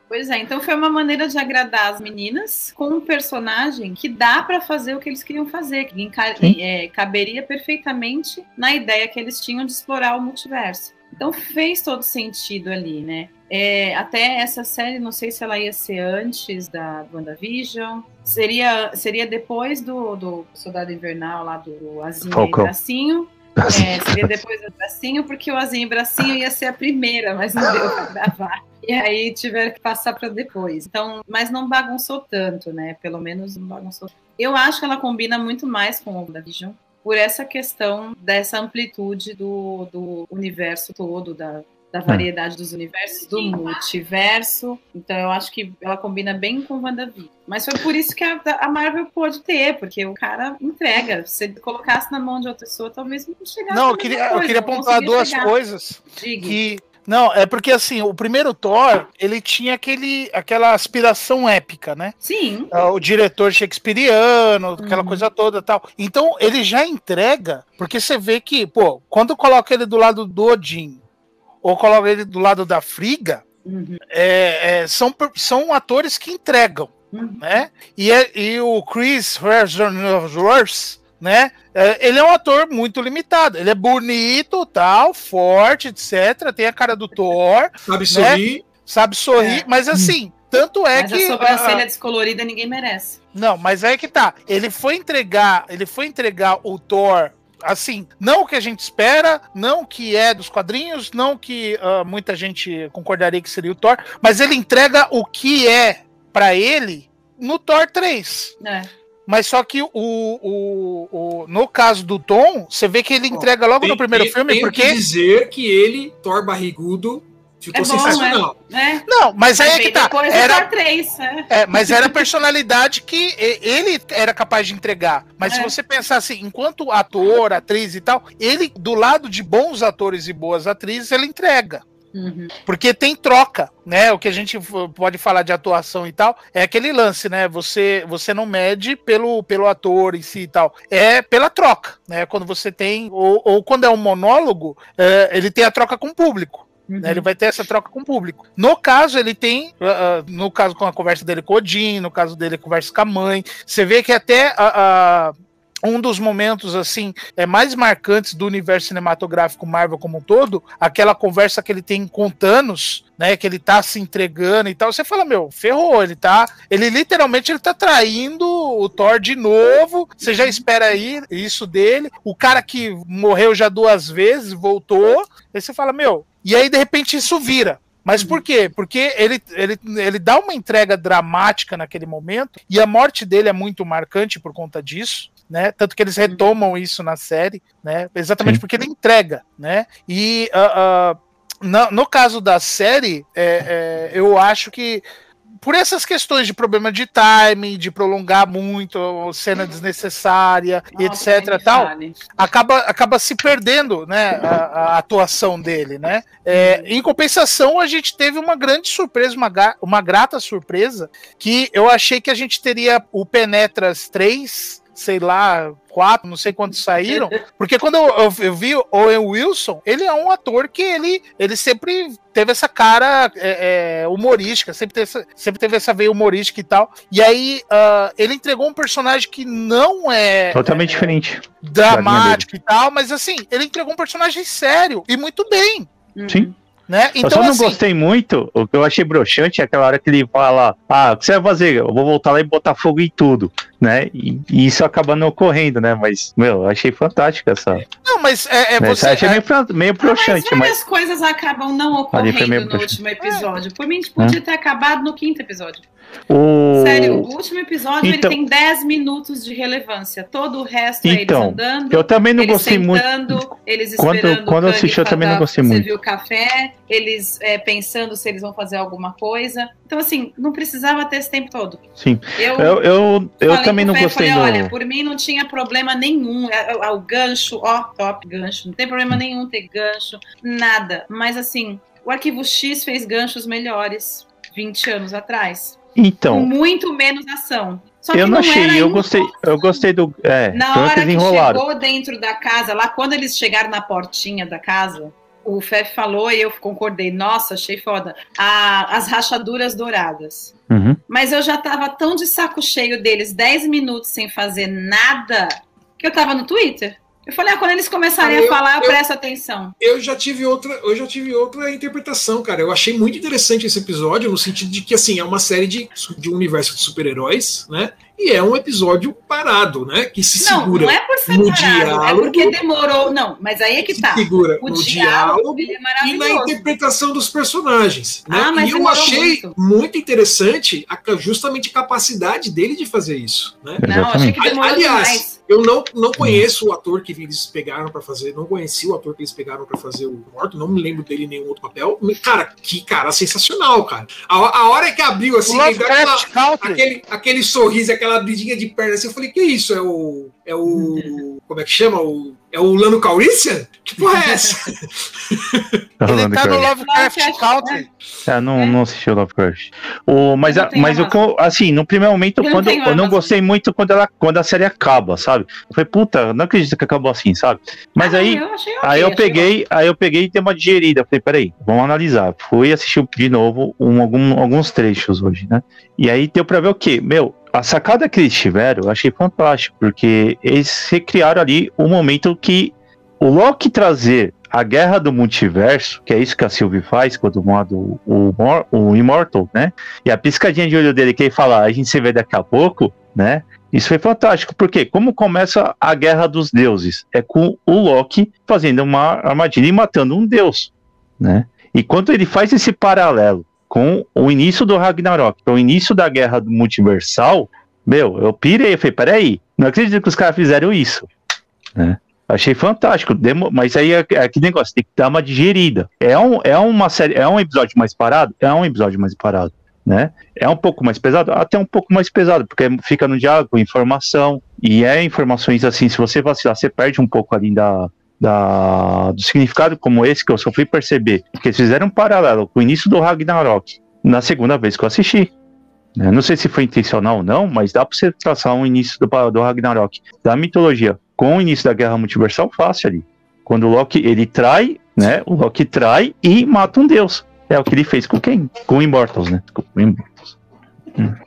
Pois é, então foi uma maneira de agradar as meninas com um personagem que dá para fazer o que eles queriam fazer, que é, caberia perfeitamente na ideia que eles tinham de explorar o multiverso. Então fez todo sentido ali, né? É, até essa série, não sei se ela ia ser antes da WandaVision, seria, seria depois do, do Soldado Invernal, lá do Azinho e Bracinho. É, seria depois do Bracinho, porque o Azinho e Bracinho ia ser a primeira, mas não deu para gravar e aí tiveram que passar para depois. Então, mas não bagunçou tanto, né? Pelo menos não bagunçou. Eu acho que ela combina muito mais com o Vision por essa questão dessa amplitude do, do universo todo, da, da variedade dos universos, do multiverso. Então eu acho que ela combina bem com WandaVision. Mas foi por isso que a, a, Marvel pôde ter, porque o cara entrega. Se ele colocasse na mão de outra pessoa, talvez não chegasse. Não, eu queria, coisa, eu queria apontar duas chegar. coisas. Diga. Que não, é porque assim, o primeiro Thor, ele tinha aquele, aquela aspiração épica, né? Sim. É, o diretor shakespeariano, aquela uhum. coisa toda tal. Então, ele já entrega, porque você vê que, pô, quando coloca ele do lado do Odin, ou coloca ele do lado da Friga, uhum. é, é, são, são atores que entregam, uhum. né? E, é, e o Chris Hemsworth, né? É, ele é um ator muito limitado. Ele é bonito, tal, forte, etc. Tem a cara do Thor. Sabe né? sorrir. Sabe sorrir, é. mas assim, Tanto é Mas que. a sobrancelha ah, descolorida ninguém merece. não, mas aí que tá. Ele foi entregar, ele foi entregar o Thor assim, não o que a gente espera, não o que é dos quadrinhos, não o que ah, muita gente concordaria que seria o Thor, mas ele entrega o que é pra ele no Thor 3. É. Mas só que o, o, o- no caso do Tom, você vê que ele entrega logo Tem- no primeiro tem- filme, tenho porque que dizer que ele, Thor barrigudo, ficou É bom, sensacional. É. não, mas aí é que tá. do Era Thor 3. É. É, mas era a personalidade que ele era capaz de entregar. Mas se É. você pensar assim, enquanto ator, atriz e tal, ele, do lado de bons atores e boas atrizes, ele entrega. Uhum. Porque tem troca, né? O que a gente pode falar de atuação e tal é aquele lance, né? Você, você não mede pelo, pelo ator em si e tal, é pela troca, né? Quando você tem, ou, ou quando é um monólogo, é, ele tem a troca com o público. Né? Ele vai ter essa troca com o público. No caso, ele tem, ah, ah, no caso com a conversa dele com o Odin, no caso dele conversa com a mãe, você vê que até ah, um dos momentos assim é mais marcantes do universo cinematográfico Marvel como um todo, aquela conversa que ele tem com Thanos, né, que ele tá se entregando e tal. Você fala, meu, ferrou, ele tá, ele literalmente ele tá traindo o Thor de novo. Você já espera aí isso dele. O cara que morreu já duas vezes, voltou. Aí você fala, meu, e aí de repente isso vira. Mas por quê? Porque ele, ele, ele dá uma entrega dramática naquele momento, e a morte dele é muito marcante por conta disso, né? Tanto que eles retomam isso na série, né? Exatamente Sim. porque ele entrega, né? E ah, ah, no, no caso da série, é, é, eu acho que por essas questões de problema de timing, de prolongar muito, cena desnecessária, e Nossa, etc. tal, acaba, acaba se perdendo né, a, a atuação dele, né? É, em compensação, a gente teve uma grande surpresa, uma, uma grata surpresa, que eu achei que a gente teria o Penetras 3, sei lá, 4, não sei quantos saíram, (laughs) porque quando eu, eu- eu vi o Owen Wilson, ele é um ator que ele, ele sempre teve essa cara é, é, humorística, sempre teve, essa, sempre teve essa veia humorística e tal, e aí ah, ele entregou um personagem que não é Totalmente diferente. dramático e tal, mas assim, ele entregou um personagem sério e muito bem, Uhum. Sim. né? eu só Então, não assim, gostei muito, o que eu achei broxante é aquela hora que ele fala, ah, o que você vai fazer? Eu vou voltar lá e botar fogo em tudo, né? E, e isso acaba não ocorrendo, né? Mas, meu, eu achei fantástico essa. não, mas é, é né? você. achei é- meio, meio Ah, mas várias mas. coisas acabam não ocorrendo no último episódio. Por mim, podia ter acabado no quinto episódio. O... Sério, o último episódio Então- ele tem 10 minutos de relevância. Todo o resto é Então, eles andando. Eu também não eles gostei muito. sentando, eles Quando- esperando quando o eu assisti, eu também não gostei muito. servir o café, eles é, pensando se eles vão fazer alguma coisa. Então, assim, não precisava ter esse tempo todo. Sim. Eu, Eu, eu, eu falei também não gostei falei, do. Olha, por mim não tinha problema nenhum. É, é, O gancho, ó, top gancho. Não tem problema nenhum ter gancho, nada. Mas, assim, o Arquivo X fez ganchos melhores 20 anos atrás. Com Então, muito menos ação. Só eu não era achei, eu gostei, eu gostei do. É, na hora que chegou dentro da casa, lá quando eles chegaram na portinha da casa, o Fef falou e eu concordei. Nossa, achei foda. A- as rachaduras douradas. Uhum. Mas eu já tava tão de saco cheio deles, 10 minutos sem fazer nada, que eu tava no Twitter. Eu falei, ah, quando eles começarem Eu- a falar, eu, eu- presto atenção. Eu já tive outra, eu já tive outra interpretação, cara. Eu achei muito interessante esse episódio no sentido de que assim é uma série de, de um universo de super-heróis, né? E é um episódio parado, né? Que se Não, segura, não é por no separado, é diálogo. porque demorou. Não, mas aí é que se tá. segura O no diálogo é e na interpretação dos personagens. Né? Ah, mas e eu achei muito. muito. interessante a, justamente a capacidade dele de fazer isso. Né? Não, achei que demorou Aliás, demais. Eu não, não conheço o ator que eles pegaram pra fazer, não conheci o ator que eles pegaram pra fazer o Morto, não me lembro dele em nenhum outro papel. Cara, que cara sensacional, cara. A, a hora que abriu assim, aquela- aquele, aquele sorriso, aquela abridinha de perna assim, eu falei, que isso? É o. É o. Como é que chama? O, é o Lano Calrissian? Que porra é essa? (laughs) Tá Ele tá no. Lovecraft Country. É, não, É. não assisti o Lovecraft. O, mas a- mas o que eu, assim, no primeiro momento, Eu não quando, eu não gostei muito quando, ela, quando a série acaba, sabe? Eu falei, puta, não acredito que acabou assim, sabe? Mas Ah, aí, eu aí eu achei peguei, aí eu peguei e dei uma digerida. Falei, peraí, vamos analisar. Fui assistir de novo um- algum- alguns trechos hoje, né? E aí deu pra ver o quê? Meu, a sacada que eles tiveram, eu achei fantástico, porque eles recriaram ali o momento que o Loki trazer a guerra do multiverso, que é isso que a Sylvie faz quando manda o, o, o Immortal, né? E a piscadinha de olho dele que ele fala, a gente se vê daqui a pouco, né? Isso foi fantástico, porque como começa a guerra dos deuses? É com o Loki fazendo uma armadilha e matando um deus, né? E quando ele faz esse paralelo com o início do Ragnarok, o início da guerra multiversal, meu, eu pirei, eu falei, peraí, não acredito que os caras fizeram isso, né? Achei fantástico, mas aí é, é aquele negócio, tem que dar uma digerida. É, um, é uma série, é um episódio mais parado? É um episódio mais parado, né? É um pouco mais pesado? Até um pouco mais pesado, porque fica no diálogo, informação, e é informações assim, se você vacilar, você perde um pouco ali da, da, do significado como esse que eu só fui perceber, porque eles fizeram um paralelo com o início do Ragnarok na segunda vez que eu assisti. Né? Não sei se foi intencional ou não, mas dá para você traçar um início do, do Ragnarok, da mitologia, com o início da Guerra Multiversal fácil ali. Quando o Loki ele trai, né? O Loki trai e mata um deus. É o que ele fez com quem? Com o Immortals, né? Com o Immortals.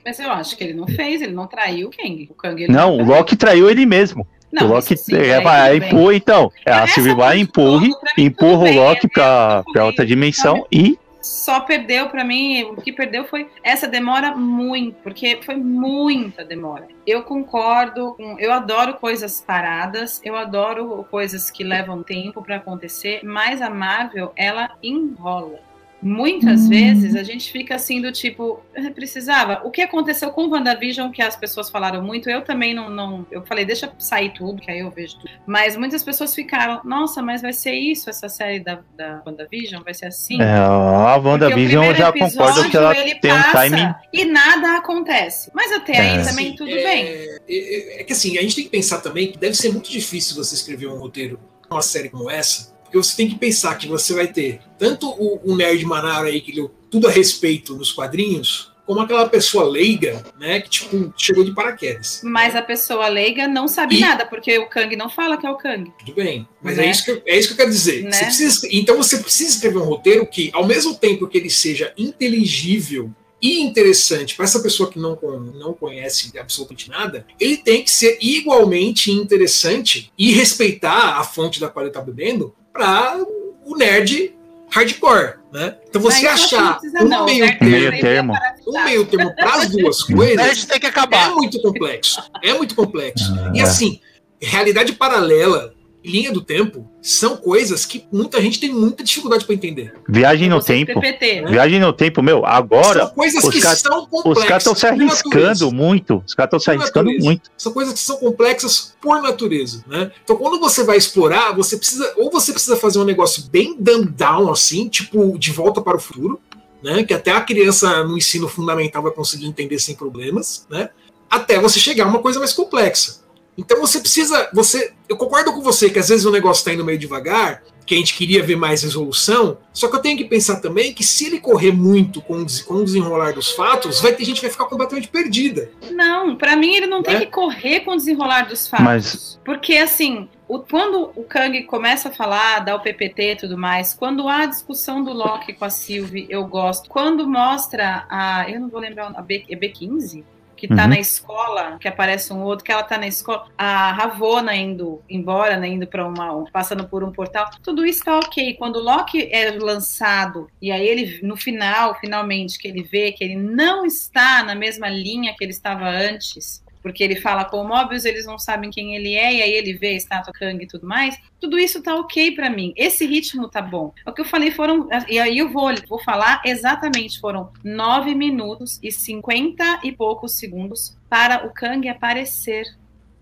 Mas eu acho que ele não fez, ele não traiu o Kang. O Kang não, não o Loki traiu ele mesmo. Não, o Loki sim, é, vai, empurra, então. É, a Sylvie vai, empurre, empurra o Loki para outra dimensão e só perdeu para mim, o que perdeu foi essa demora muito, porque foi muita demora. Eu concordo, eu adoro coisas paradas, eu adoro coisas que levam tempo para acontecer, mas a Marvel, ela enrola. Muitas hum. vezes a gente fica assim do tipo, precisava. O que aconteceu com o WandaVision, que as pessoas falaram muito, eu também não, não. Eu falei, deixa sair tudo, que aí eu vejo tudo. Mas muitas pessoas ficaram, nossa, mas vai ser isso, essa série da, da WandaVision? Vai ser assim? É, a WandaVision eu já concordo que ela tem um timing. E nada acontece. Mas até é. aí também tudo é, bem. É, é, é que assim, a gente tem que pensar também que deve ser muito difícil você escrever um roteiro, uma série como essa porque você tem que pensar que você vai ter tanto o, o nerd Manara aí que leu tudo a respeito nos quadrinhos, como aquela pessoa leiga, né, que tipo chegou de paraquedas. Mas a pessoa leiga não sabe e... nada, porque o Kang não fala que é o Kang. Tudo bem, mas é né? é, isso que eu, é isso que eu quero dizer. Né? Você precisa, então você precisa escrever um roteiro que, ao mesmo tempo que ele seja inteligível e interessante para essa pessoa que não, não conhece absolutamente nada, ele tem que ser igualmente interessante e respeitar a fonte da qual ele está bebendo para o nerd hardcore, né? Então você achar um não, meio, termo, meio termo, um meio termo para as duas (laughs) coisas tem que acabar. é muito complexo, é muito complexo. Ah, e assim, realidade paralela linha do tempo são coisas que muita gente tem muita dificuldade para entender. Viagem no tempo. PPT, né? Viagem no tempo, meu, agora. São coisas os que cara, são complexas. Os caras estão se arriscando muito. Os caras estão se arriscando natureza. muito. São coisas que são complexas por natureza, né? Então, quando você vai explorar, você precisa. Ou você precisa fazer um negócio bem dumbed down, assim, tipo, de volta para o futuro, né? Que até a criança no ensino fundamental vai conseguir entender sem problemas, né? Até você chegar a uma coisa mais complexa. Então você precisa. você Eu concordo com você que às vezes o negócio está indo meio devagar, que a gente queria ver mais resolução. Só que eu tenho que pensar também que se ele correr muito com, com o desenrolar dos fatos, vai ter gente que vai ficar completamente perdida. Não, para mim ele não tem é? que correr com o desenrolar dos fatos. Mas... Porque assim, o, quando o Kang começa a falar, dá o PPT e tudo mais, quando há a discussão do Loki com a Sylvie, eu gosto. Quando mostra a. Eu não vou lembrar, a B, é B15? Que tá uhum. na escola, que aparece um outro, que ela tá na escola, a Ravona indo embora, né, indo para uma, passando por um portal, tudo isso tá ok. Quando o Loki é lançado, e aí ele, no final, finalmente, que ele vê que ele não está na mesma linha que ele estava antes, porque ele fala com o Mobius, eles não sabem quem ele é, e aí ele vê a estátua Kang e tudo mais. Tudo isso tá ok para mim. Esse ritmo tá bom. O que eu falei foram. E aí eu vou, vou falar exatamente: foram 9 minutos e 50 e poucos segundos para o Kang aparecer.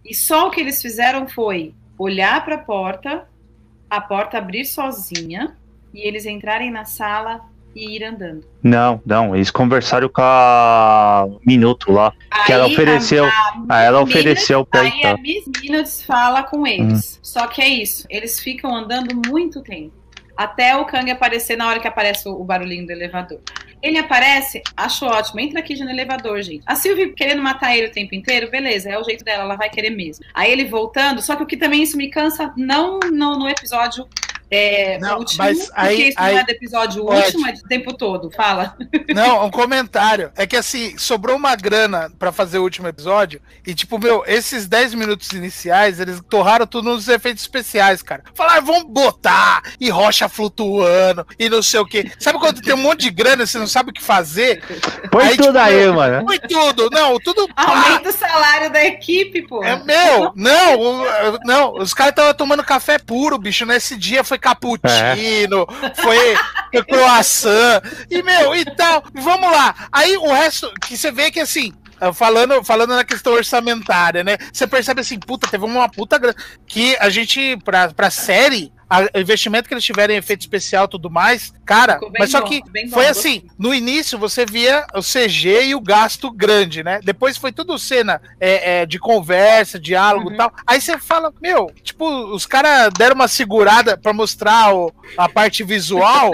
E só o que eles fizeram foi olhar para a porta, a porta abrir sozinha e eles entrarem na sala e ir andando. Não, não, eles conversaram com a Minuto lá, aí, que ela ofereceu, a, a ela ofereceu para Aí a Miss Minutes fala com eles. Hum. Só que é isso, eles ficam andando muito tempo. Até o Kang aparecer na hora que aparece o barulhinho do elevador. Ele aparece, acho ótimo, entra aqui no elevador, gente. A Sylvie querendo matar ele o tempo inteiro, beleza, é o jeito dela, ela vai querer mesmo. Aí ele voltando, só que o que também isso me cansa, não no, no episódio É, Não, o último, mas porque aí- isso aí- não é do episódio Pode. último, é do tempo todo. Fala. Não, um comentário. É que assim, sobrou uma grana pra fazer o último episódio. E, tipo, meu, esses 10 minutos iniciais, eles torraram tudo nos efeitos especiais, cara. Falaram, vamos botar, e rocha flutuando, e não sei o quê. Sabe quando tem um monte de grana e você não sabe o que fazer? Põe Aí, tudo tipo, aí, eu- mano. Foi tudo, não, tudo. Aumenta o salário da equipe, pô. É meu, não, não, os caras estavam tomando café puro, bicho. Nesse dia foi cappuccino, foi, (laughs) foi croissant, e meu, e tal. Vamos lá. Aí o resto, que você vê que assim. Falando, falando na questão orçamentária, né? Você percebe assim, puta, teve uma puta grana. Que a gente, pra, pra série, o investimento que eles tiveram em efeito especial e tudo mais, cara, mas só bom, que bom, foi gostei. assim, no início você via o CG e o gasto grande, né? Depois foi tudo cena é, é, de conversa, diálogo e Uhum. tal. Aí você fala, meu, tipo, os caras deram uma segurada pra mostrar o- a parte visual,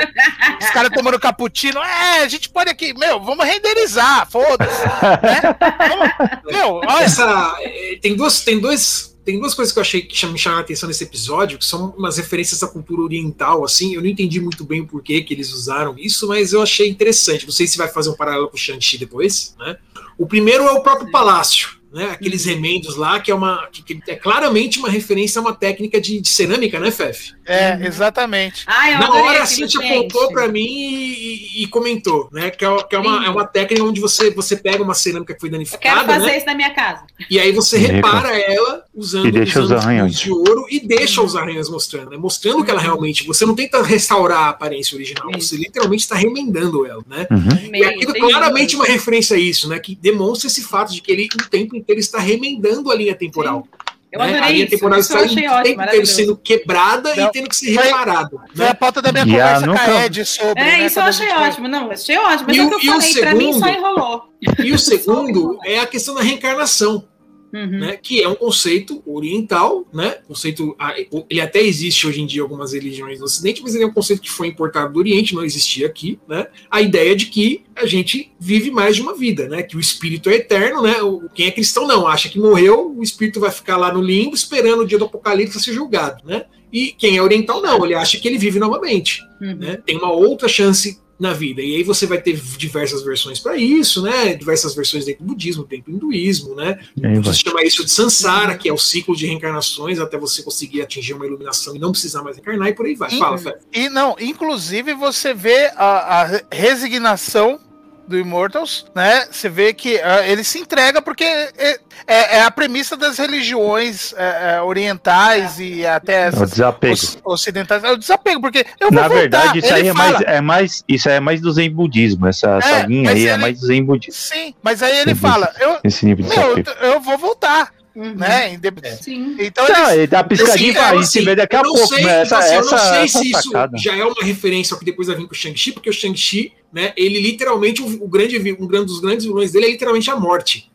os caras (laughs) tomando cappuccino. É, a gente pode aqui, meu, vamos renderizar, foda-se. né? (laughs) Vamos- meu, olha, Essa, é, tem, duas, tem, dois, tem duas coisas que eu achei que me chamaram a atenção nesse episódio, que são umas referências à cultura oriental, assim. Eu não entendi muito bem o porquê que eles usaram isso, mas eu achei interessante. Não sei se vai fazer um paralelo com o Shang-Chi depois, né? O primeiro é o próprio palácio. Né, aqueles remendos lá, que é uma. Que, que é claramente uma referência a uma técnica de, de cerâmica, né, Fef? é, exatamente. Ai, eu Na hora a aquilo, Cintia gente. apontou pra mim e, e- comentou, né? Que, é, que é uma, é uma técnica onde você, você pega uma cerâmica que foi Eu quero danificada, fazer né? isso na minha casa. E aí você repara ela usando, E deixa os usando arranhões. luz de ouro e deixa os arranhões mostrando, né? Mostrando que ela realmente. Você não tenta restaurar a aparência original, Isso. você literalmente está remendando ela, né? Uhum. E aquilo claramente uma referência a isso, né? Que demonstra esse fato de que ele o tempo inteiro está remendando a linha temporal. Eu né? adorei A linha isso. temporal Isso eu está tempo ótimo, sendo quebrada Não, e tendo que ser foi- reparado. Foi Né? a pauta da minha Já conversa nunca- com a Ed sobre. É, né, isso eu achei ótimo. Não, achei ótimo. Mas E é o que eu falei, pra mim só enrolou. E o (laughs) segundo é a questão da reencarnação. Uhum. né, que é um conceito oriental, né? Conceito, ah, ele até existe hoje em dia em algumas religiões no Ocidente, mas ele é um conceito que foi importado do Oriente, não existia aqui, né? A ideia de que a gente vive mais de uma vida, né? Que o espírito é eterno, né? O- Quem é cristão não acha que morreu, o espírito vai ficar lá no limbo esperando o dia do apocalipse ser julgado, né? E quem é oriental não, ele acha que ele vive novamente Uhum. né? Tem uma outra chance na vida. E aí você vai ter diversas versões para isso, né? Diversas versões dentro do budismo, dentro do hinduísmo, né? Você chama isso de samsara, que é o ciclo de reencarnações até você conseguir atingir uma iluminação e não precisar mais reencarnar e por aí vai. Uhum. Fala, Fé. E não, inclusive você vê a, a re- resignação do Immortals, né? Você vê que ah, ele se entrega porque é, é- é a premissa das religiões é, é, orientais e até É o essas desapego. oc- ocidentais. É o desapego, porque eu vou Na voltar. verdade, isso aí é fala, mais, é mais. Isso aí é mais do Zen budismo. Essa, essa É, linha aí é ele- mais do Zen budismo. Sim, mas aí ele fala, eu, Esse nível de meu, eu, eu vou voltar, Uhum. né? Sim. Então Não, eles, ele dá piscadinha Assim, a gente assim, ver daqui a pouco, sei, né? Essa, assim, eu não sei essa se isso sacada. já é uma referência ao que depois vai vir com o Shang-Chi, porque o Shang-Chi, né, ele literalmente, o, o grande, um grande dos grandes vilões dele é literalmente a morte.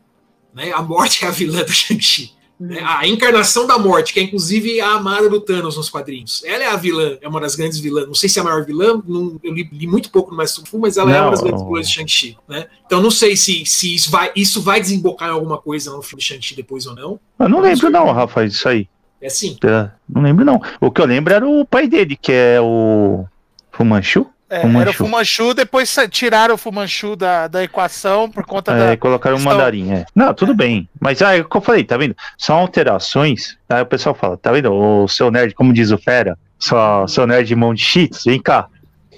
Né? A morte (laughs) é a vilã do Shang-Chi. né? A encarnação da morte, que é inclusive a amada do Thanos nos quadrinhos. Ela é a vilã, é uma das grandes vilãs. Não sei se é a maior vilã, não- eu li, li muito pouco no Mais Fu, mas ela é uma Não, das grandes vilãs de Shang-Chi. Né? Então não sei se, se isso, vai, isso vai desembocar em alguma coisa no filme de Shang-Chi depois ou não. Eu não lembro, não, Rafa, disso aí. É sim. É, Não lembro, não. O que eu lembro era o pai dele, que é o Fumanchu. É, Fumanchu. era o Fumanchu, depois tiraram o Fumanchu da, da equação por conta É, da. colocaram o mandarim, é. Não, tudo bem. Mas aí, é o que eu falei, tá vendo? São alterações. Aí o pessoal fala, tá vendo? O seu nerd, como diz o Fera, só, seu nerd de mão de cheats, vem cá.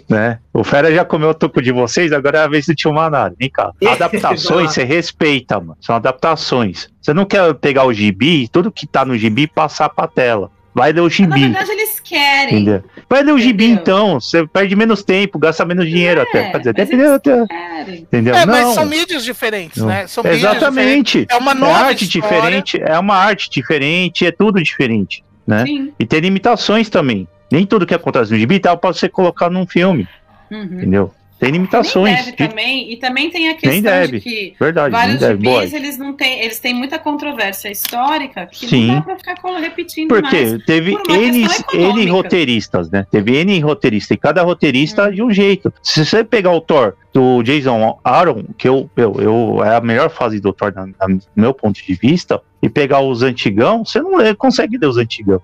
Né? O Fera já comeu o toco de vocês, agora é a vez do tio Manara. Vem cá. (laughs) Adaptações, você respeita, mano. São adaptações. Você não quer pegar o gibi, tudo que tá no gibi passar pra tela. Vai ler o Na gibi. verdade, eles querem. Entendeu? Vai ler o gibi então. Você perde menos tempo, gasta menos dinheiro até. Quer dizer, mas dependendo até. Querem. Entendeu? É, mas Não. são mídias diferentes, Não. né? São mídias diferentes. Exatamente. É uma É nova arte história. diferente, é uma arte diferente, é tudo diferente, né? Sim. E tem limitações também. Nem tudo que acontece no gibi tal pode ser colocado num filme, Uhum. entendeu? Tem Nem limitações. deve de- também. E também tem a questão Nem deve. de que Verdade, nem vários deve. Gibis, eles não têm, eles têm muita controvérsia histórica que Sim. não dá pra ficar repetindo Porque mais. teve por N, N roteiristas, né? Teve N roteiristas, e cada roteirista Hum. de um jeito. Se você pegar o Thor do Jason Aaron, que eu, eu, eu é a melhor fase do Thor, do meu ponto de vista, e pegar os antigão, você não consegue ler os antigão.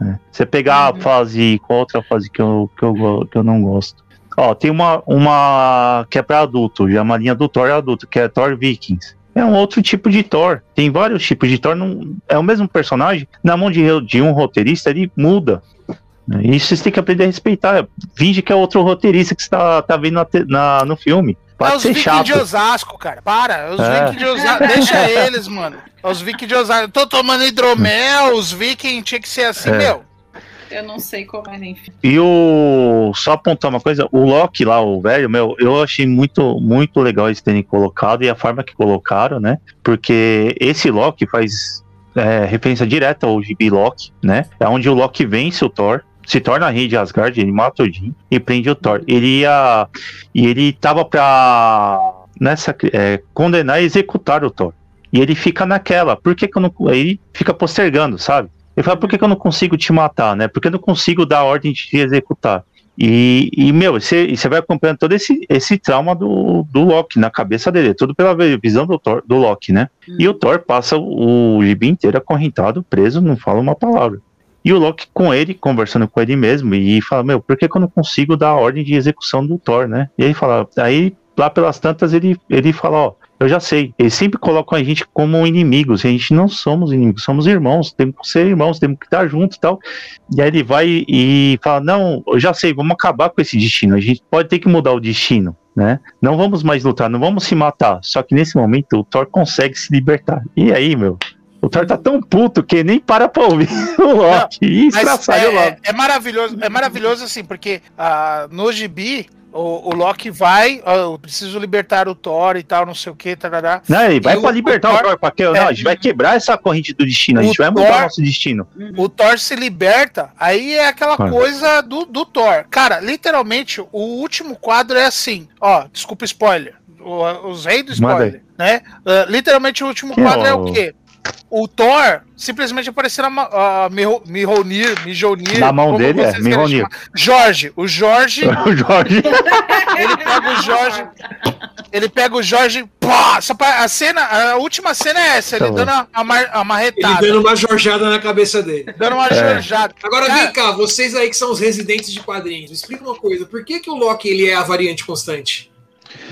né? Você pegar Uhum. a fase. Qual outra fase que eu, que eu, que eu não gosto? Ó, tem uma, uma que é pra adulto, já uma linha do Thor adulto, que é Thor Vikings. É um outro tipo de Thor. Tem vários tipos de Thor. Não, é o mesmo personagem. Na mão de, de um roteirista, ele muda. E Isso vocês têm que aprender a respeitar. Finge que é outro roteirista que você tá, tá vendo na na- no filme. É Pode os ser vikings chato. de Osasco, cara. Para. É Os É. vikings de Osasco. Deixa eles, mano. É Os vikings de Osasco. Eu tô tomando hidromel, os vikings tinha que ser assim, É. meu. Eu não sei como é, enfim. E o. Só apontar uma coisa, o Loki lá, o velho, meu, eu achei muito, muito legal eles terem colocado e a forma que colocaram, né? Porque esse Loki faz é, referência direta ao gibi Loki, né? É onde o Loki vence o Thor. Se torna rei de Asgard, ele mata o e prende o Thor. Ele ia. E ele tava pra. Nessa. é, condenar e executar o Thor. E ele fica naquela. Por que, que eu não. Ele fica postergando, sabe? Ele fala, por que, que eu não consigo te matar, né? Porque eu não consigo dar a ordem de te executar. E, e meu, você, você vai acompanhando todo esse, esse trauma do, do Loki na cabeça dele, tudo pela visão do, Thor, do Loki, né? E o Thor passa o, o gibi inteiro acorrentado, preso, não fala uma palavra. E o Loki com ele, conversando com ele mesmo, e fala, meu, por que, que eu não consigo dar a ordem de execução do Thor, né? E aí fala, aí lá pelas tantas ele, ele fala, ó, eu já sei, eles sempre colocam a gente como inimigos, e a gente não somos inimigos, somos irmãos, temos que ser irmãos, temos que estar juntos e tal. E aí ele vai e fala, não, eu já sei, vamos acabar com esse destino, a gente pode ter que mudar o destino, né? Não vamos mais lutar, não vamos se matar. Só que nesse momento o Thor consegue se libertar. E aí, meu, o Thor tá tão puto que nem para pra ouvir (laughs) o Loki e Mas estraçalha o é, Loki. é, é maravilhoso, é maravilhoso assim, porque ah, no gibi o, o Loki vai, ó, eu preciso libertar o Thor e tal, não sei o que, tarará. Não, ele vai E pra o- libertar o Thor- Thor, pra que, não, é. a gente vai quebrar essa corrente do destino, a gente O vai mudar Thor- o nosso destino. O Thor se liberta, aí é aquela coisa do, do Thor. Cara, literalmente, o último quadro é assim, ó, desculpa spoiler, o- os reis do spoiler, né? Ah, literalmente o último quadro é é o- o quê? O Thor simplesmente aparecer na Miho- Mihonir, Mijonir. Na mão dele é Mihonir. Jorge, o Jorge (laughs) O Jorge. (laughs) Ele pega o Jorge. Ele pega o Jorge. Pá, só pra- a cena, a última cena é essa, ele Tá dando a, a, mar- a Ele marretada. dando uma jorjada na cabeça dele. Dando uma É. jorjada. Agora Cara, vem cá, vocês aí que são os residentes de quadrinhos, explica uma coisa, por que, que o Loki ele é a variante constante?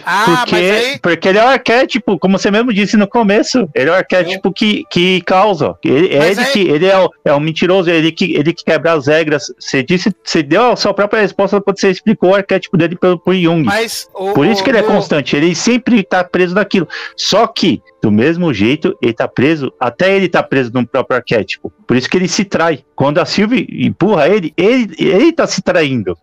Ah, porque, aí. porque ele é o arquétipo, como você mesmo disse no começo. Ele é o arquétipo que, que causa. Ele, é ele aí- que ele é o, é o mentiroso, ele que, ele que quebra as regras. Você disse, você deu a sua própria resposta quando você explicou o arquétipo dele pelo por Jung. Mas o, Por isso que ele é constante, ele sempre tá preso naquilo. Só que, do mesmo jeito, ele tá preso, até ele tá preso no próprio arquétipo. Por isso que ele se trai. Quando a Sylvie empurra ele, ele, ele tá se traindo.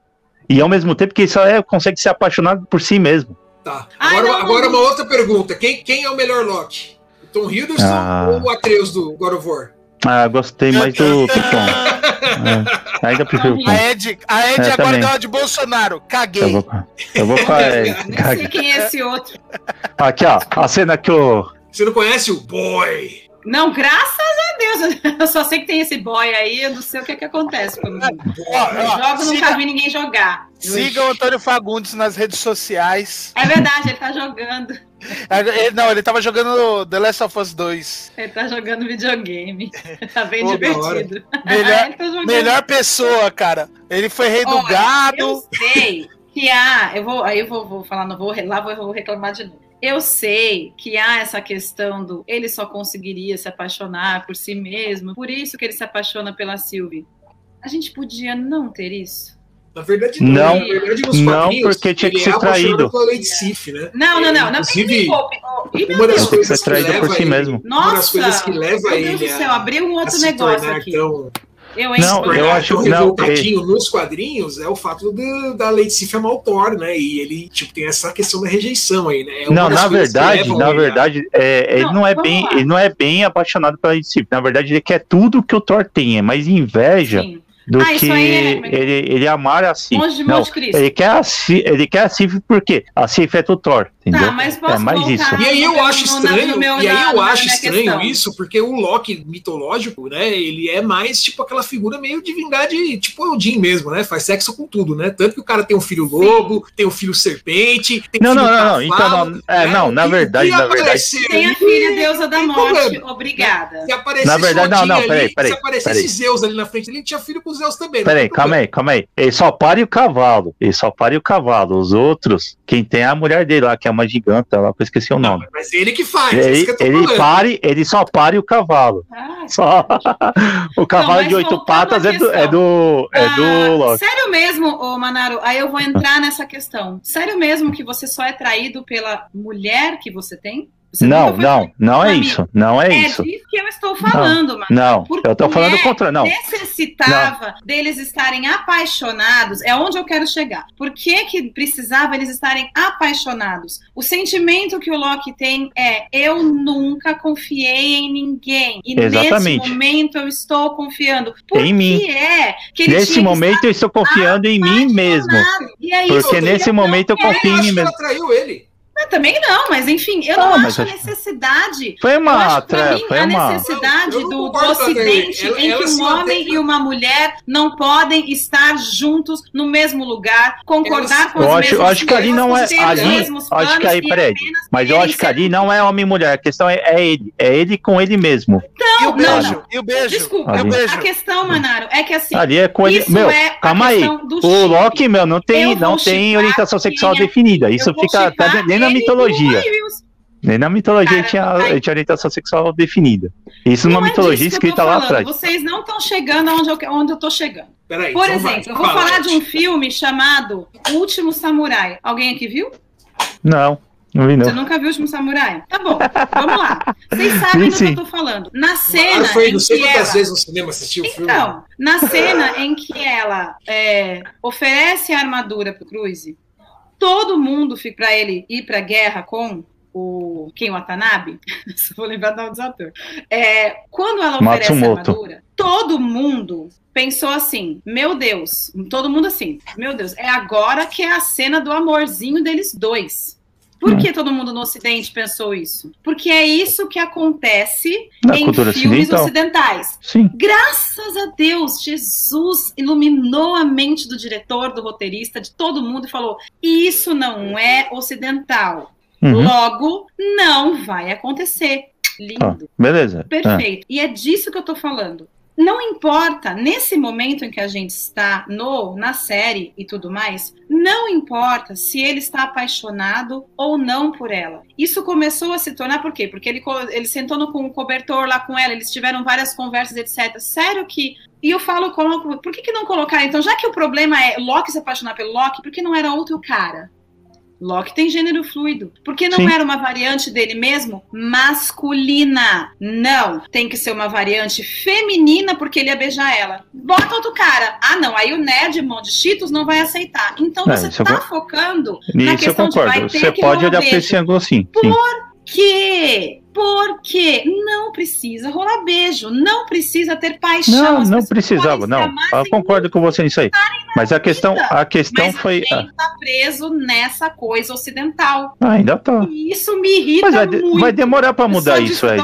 E ao mesmo tempo que ele só é, consegue ser apaixonado por si mesmo. Tá. Ai, Agora, não, não, agora não. uma outra pergunta: quem, quem é o melhor Loki? O Tom Hiddleston Ah. ou o Atreus do God of War? Ah, gostei mais do, Tom. É, ainda prefiro o. A Ed, a Ed É, agora deu de Bolsonaro. Caguei. Eu vou, eu vou com a (laughs) Nem sei quem é esse outro. Aqui, ó, a cena que o. Você não conhece o Boy? Não, graças a Deus. (laughs) Eu só sei que tem esse boy aí, eu não sei o que, que acontece ó, jogo, siga- nunca vi ninguém jogar. Siga o Antônio Fagundes nas redes sociais. É verdade, ele tá jogando. Ele- Não, ele tava jogando The Last of Us 2. Ele tá jogando videogame. (laughs) Tá bem Pô, divertido. (laughs) Melhor- Ele tá. Melhor pessoa, cara. Ele foi rei do Olha, gado. Eu sei que há. Eu vou, aí eu vou, vou falar, não vou, lá vou, eu vou reclamar de novo. Eu sei que há essa questão do ele só conseguiria se apaixonar por si mesmo, por isso que ele se apaixona pela Sylvie. A gente podia não ter isso. Na verdade, Não. Na verdade, nos Não, porque tinha que ser é traído. pela Lady Sif, né? Não, não, não. não Inclusive. Oh, Uma das Tem que ser coisas que traído por leva si ele, mesmo. uma das Nossa! coisas que leva meu Deus ele do céu, a, abriu um outro negócio aqui. tão Eu, hein? Não, eu acho- tão não, revoltadinho nos quadrinhos é o fato do- da Lady Sif amar o Thor, né? E ele tipo, tem essa questão da rejeição aí, né? É Não, na que verdade, na verdade, é, ele Não, não é bem, lá. ele não é bem apaixonado pela Disciple. Na verdade, ele quer tudo que o Thor tem, é mais inveja Sim. do Ah, que isso aí é- ele, ele amar a Sif. Não, Monte Cristo. ele quer a Sif, ele quer a Sif porque a Sif é do Thor, entendeu? Tá, mas posso é mais isso. E aí eu acho estranho, meu- e aí eu na acho minha estranho questão. isso, porque o Loki mitológico, né, ele é mais tipo aquela figura meio divindade, tipo o Odin mesmo, né, faz sexo com tudo, né, tanto que o cara tem um filho lobo, tem um filho serpente, tem Não, um não, filho não, não, então não, é, né, não, na verdade, que na verdade, Tem a filha de deusa da morte, problema. obrigada. Se aparecesse Na verdade, não, não, peraí, peraí, se aparecesse peraí. Zeus ali na frente, ele tinha filho com Zeus também. não Peraí, calma aí, calma aí. Ele só pare o cavalo. Ele só pare o cavalo. Os outros, quem tem é a mulher dele lá, que é uma giganta lá, que eu esqueci o Não, nome. mas ele que faz, é isso Ele, que eu tô ele pare, ele só pare o cavalo. Ah, Só. (laughs) O cavalo mas de oito patas à é do, é do, é do Ah, Loki. sério mesmo, ô Manaro, aí eu vou entrar nessa questão. Sério mesmo que você só é traído pela mulher que você tem? Você Não, não, não é amigo. isso. Não é É isso. disso que eu estou falando, mano. Não, Porque eu tô falando é o contrário. Não, necessitava deles estarem apaixonados, é onde eu quero chegar. Por que, que precisava eles estarem apaixonados? O sentimento que o Loki tem é: eu nunca confiei em ninguém. E Exatamente. nesse momento eu estou confiando. Por Em mim. que é que ele nesse momento eu estou confiando em mim mesmo. E é isso Porque que nesse momento eu não confio em mim que ela mesmo. traiu ele. Eu também não, mas enfim, eu não mas acho a necessidade Foi eu uma acho tra- mim, foi a uma. necessidade Eu- eu não do, do. Ocidente Ela- em que um homem e uma mulher não podem estar juntos no mesmo lugar, concordar com Eu os acho, eu mesmos acho que ali não é. Ali, acho que aí, peraí. Mas eu acho que ali não é homem e mulher. A questão é, é ele. É ele com ele mesmo. E o não, beijo? não. E o beijo? Desculpa, E o Ali. beijo? a questão, Manaro, é que assim, Ali é com ele. isso Meu, é calma aí. O. Loki, meu, não tem, Eu não tem orientação sexual é- definida. Isso Eu fica até chipar nem na mitologia. Wilson. Nem na mitologia Cara, tinha, aí- tinha orientação sexual definida. Isso Não numa é mitologia escrita lá atrás. Vocês não estão chegando aonde eu, onde eu tô chegando. Peraí, Por então vai, exemplo, eu vou fala, falar de um filme chamado O Último Samurai. Alguém aqui viu? Não, não vi Você não. nunca viu O Último Samurai? Tá bom, vamos lá. Vocês (laughs) sabem do que eu tô falando. Na cena Ah, foi não sei que quantas ela... vezes no cinema assistiu o filme. Então, na cena em que ela é, oferece a armadura pro Cruise, todo mundo fica para ele ir pra guerra com o quem Watanabe, (laughs) se vou lembrar do atores. É, quando ela oferece a armadura, todo mundo pensou assim: meu Deus, todo mundo assim, meu Deus, é agora que é a cena do amorzinho deles dois. Por que todo mundo no Ocidente pensou isso? Porque é isso que acontece Na em filmes ocidental. ocidentais. Sim. Graças a Deus, Jesus iluminou a mente do diretor, do roteirista, de todo mundo e falou: Isso não é ocidental. Uhum. Logo, não vai acontecer. Lindo. Beleza. Perfeito. E é disso que eu tô falando. Não importa, nesse momento em que a gente está no na série e tudo mais, não importa se ele está apaixonado ou não por ela. Isso começou a se tornar por quê? Porque ele, ele sentou no, com o cobertor lá com ela, eles tiveram várias conversas, etc. Sério que. E eu falo, coloco, por que, que não colocar? Então, já que o problema é Loki se apaixonar pelo Loki, por que não era outro cara? Loki tem gênero fluido. Por que não Sim. era uma variante dele mesmo masculina? Não. Tem que ser uma variante feminina porque ele ia beijar ela. Bota outro cara. Ah, não. Aí o Nerdmon de Cheetos não vai aceitar. Então você eu tá con- focando na Isso eu questão de vai concordo. ter Você que pode olhar pra esse ângulo assim. sim. que? Porque não precisa rolar beijo, não precisa ter paixão. Não, não precisava, não. Eu concordo com você nisso aí. Mas a questão, a questão Mas foi. a gente tá preso nessa coisa ocidental. Ah, ainda tá. E isso me irrita Mas vai, muito. vai demorar pra mudar Só disso isso aí.